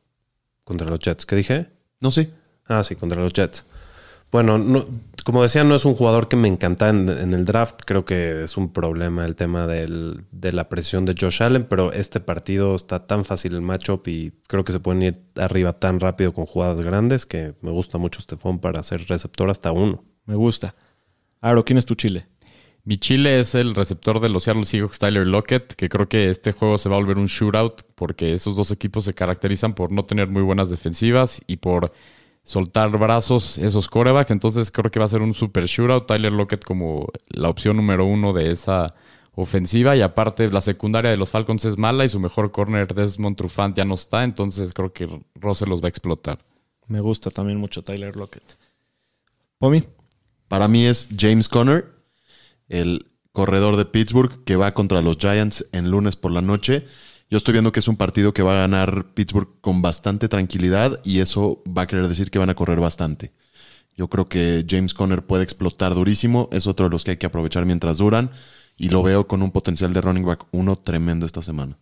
D: contra los Jets. ¿Qué dije?
B: No sé.
D: Ah, sí, contra los Jets. Bueno, no- como decía, no es un jugador que me encanta en, en el draft. Creo que es un problema el tema del- de la presión de Josh Allen, pero este partido está tan fácil el matchup y creo que se pueden ir arriba tan rápido con jugadas grandes que me gusta mucho Stephon para ser receptor hasta uno.
A: Me gusta. Aro, ¿quién es tu chile?
C: Mi chile es el receptor de los Seattle Seahawks, Tyler Lockett, que creo que este juego se va a volver un shootout porque esos dos equipos se caracterizan por no tener muy buenas defensivas y por soltar brazos esos corebacks. Entonces creo que va a ser un super shootout. Tyler Lockett como la opción número uno de esa ofensiva y aparte la secundaria de los Falcons es mala y su mejor corner Desmond Trufant ya no está. Entonces creo que Russell los va a explotar.
A: Me gusta también mucho Tyler Lockett. Pomi.
B: Para mí es James Conner, el corredor de Pittsburgh que va contra los Giants en lunes por la noche. Yo estoy viendo que es un partido que va a ganar Pittsburgh con bastante tranquilidad y eso va a querer decir que van a correr bastante. Yo creo que James Conner puede explotar durísimo. Es otro de los que hay que aprovechar mientras duran. Y lo veo con un potencial de running back uno tremendo esta semana.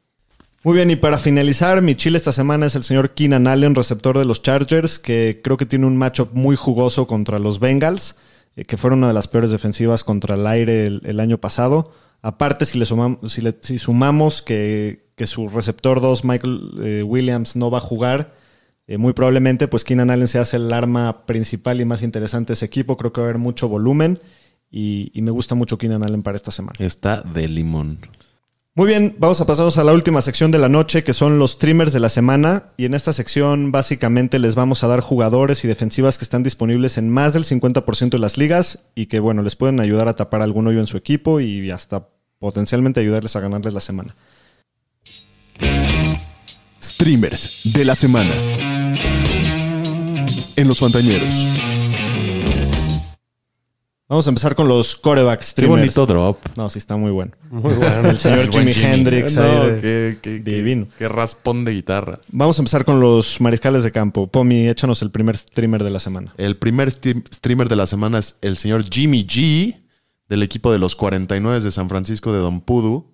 A: Muy bien, y para finalizar, mi chile esta semana es el señor Keenan Allen, receptor de los Chargers, que creo que tiene un matchup muy jugoso contra los Bengals, eh, que fueron una de las peores defensivas contra el aire el, año pasado. Aparte, si le sumamos, si le- sumamos que, que su receptor 2, Michael eh, Williams, no va a jugar, eh, muy probablemente, pues Keenan Allen se hace el arma principal y más interesante de ese equipo. Creo que va a haber mucho volumen y, y me gusta mucho Keenan Allen para esta semana.
B: Está de limón.
A: Muy bien, vamos a pasarnos a la última sección de la noche, que son los streamers de la semana. Y en esta sección básicamente les vamos a dar jugadores y defensivas que están disponibles en más del 50% de las ligas y que, bueno, les pueden ayudar a tapar algún hoyo en su equipo y hasta potencialmente ayudarles a ganarles la semana.
E: Streamers de la semana. En los Fantañeros.
A: Vamos a empezar con los corebacks
B: Qué
A: streamers.
B: bonito drop.
A: No, sí está muy bueno.
D: Muy bueno.
A: El señor
C: El
A: Jimi
C: Jimmy.
A: Hendrix.
B: No,
A: ahí de-
B: qué, qué- qué-
A: divino.
B: qué raspón de guitarra.
A: Vamos a empezar con los mariscales de campo. Pomi, échanos el primer streamer de la semana.
B: El primer streamer de la semana es el señor Jimmy G, del equipo de los 49 de San Francisco de Don Pudu,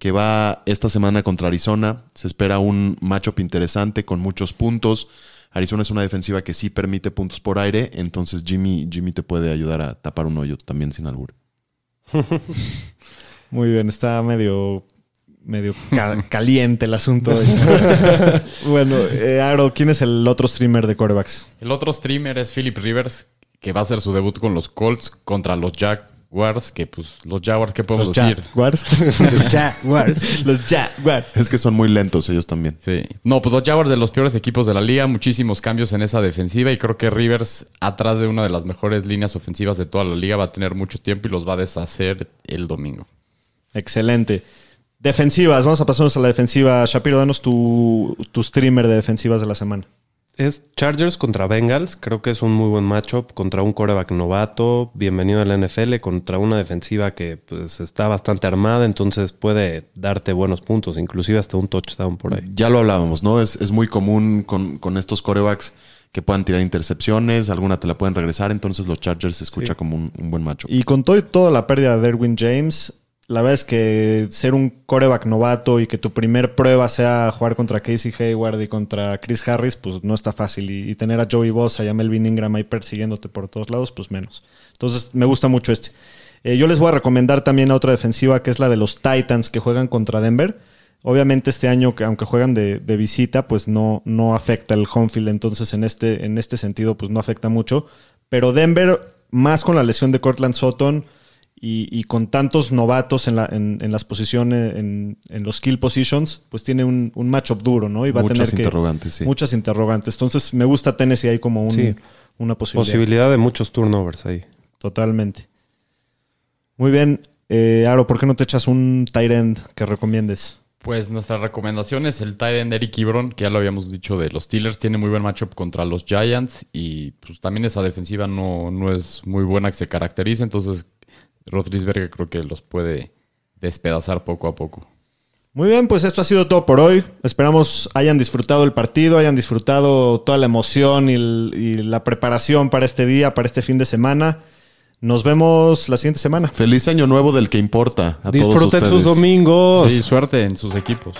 B: que va esta semana contra Arizona. Se espera un matchup interesante con muchos puntos. Arizona es una defensiva que sí permite puntos por aire, entonces Jimmy, Jimmy te puede ayudar a tapar un hoyo también sin albur.
A: Muy bien, está medio, medio ca- caliente el asunto. bueno, eh, Aro, ¿quién es el otro streamer de corebacks?
C: El otro streamer es Philip Rivers, que va a hacer su debut con los Colts contra los Jaguars, que pues los Jaguars, ¿qué podemos decir?
A: Jaguars. los Jaguars. Los Jaguars.
B: Es que son muy lentos ellos también.
C: Sí. No, pues los Jaguars de los peores equipos de la liga, muchísimos cambios en esa defensiva y creo que Rivers, atrás de una de las mejores líneas ofensivas de toda la liga, va a tener mucho tiempo y los va a deshacer el domingo.
A: Excelente. Defensivas, vamos a pasarnos a la defensiva. Shapiro, danos tu, tu streamer de defensivas de la semana.
D: Es Chargers contra Bengals. Creo que es un muy buen matchup contra un coreback novato, bienvenido a la NFL, contra una defensiva que pues, está bastante armada, entonces puede darte buenos puntos, inclusive hasta un touchdown por ahí.
B: Ya lo hablábamos, ¿no? Es, es muy común con, con estos corebacks que puedan tirar intercepciones, alguna te la pueden regresar, entonces los Chargers se escucha como un, un buen macho.
A: Y con todo y toda la pérdida de Derwin James, la verdad es que ser un coreback novato y que tu primer prueba sea jugar contra Casey Hayward y contra Chris Harris, pues no está fácil. Y, tener a Joey Bosa y a Melvin Ingram ahí persiguiéndote por todos lados, pues menos. Entonces me gusta mucho este. Eh, yo les voy a recomendar también a otra defensiva que es la de los Titans que juegan contra Denver. Obviamente este año, que aunque juegan de, de visita, pues no, no afecta el home field. Entonces en este, en este sentido, pues no afecta mucho. Pero Denver, más con la lesión de Cortland Sutton y, y con tantos novatos en, la, en, en las posiciones, en, en, los skill positions, pues tiene un, un matchup duro, ¿no? Y va
B: Muchas
A: a tener que,
B: interrogantes, sí.
A: Muchas interrogantes. Entonces me gusta Tennessee ahí como un,
D: Sí.
A: una posibilidad.
D: Posibilidad de muchos turnovers ahí.
A: Totalmente. Muy bien. Eh, Aro, ¿por qué no te echas un tight end que recomiendes?
C: Pues nuestra recomendación es el tight end Eric Ibron, que ya lo habíamos dicho de los Steelers. Tiene muy buen matchup contra los Giants y pues también esa defensiva no, no es muy buena que se caracteriza. Entonces, Roethlisberger creo que los puede despedazar poco a poco.
A: Muy bien, pues esto ha sido todo por hoy. Esperamos hayan disfrutado el partido, hayan disfrutado toda la emoción y, el- y la preparación para este día, para este fin de semana. Nos vemos la siguiente semana.
B: Feliz año nuevo del que importa. A todos
D: Disfruten sus domingos.
C: Sí, suerte en sus equipos.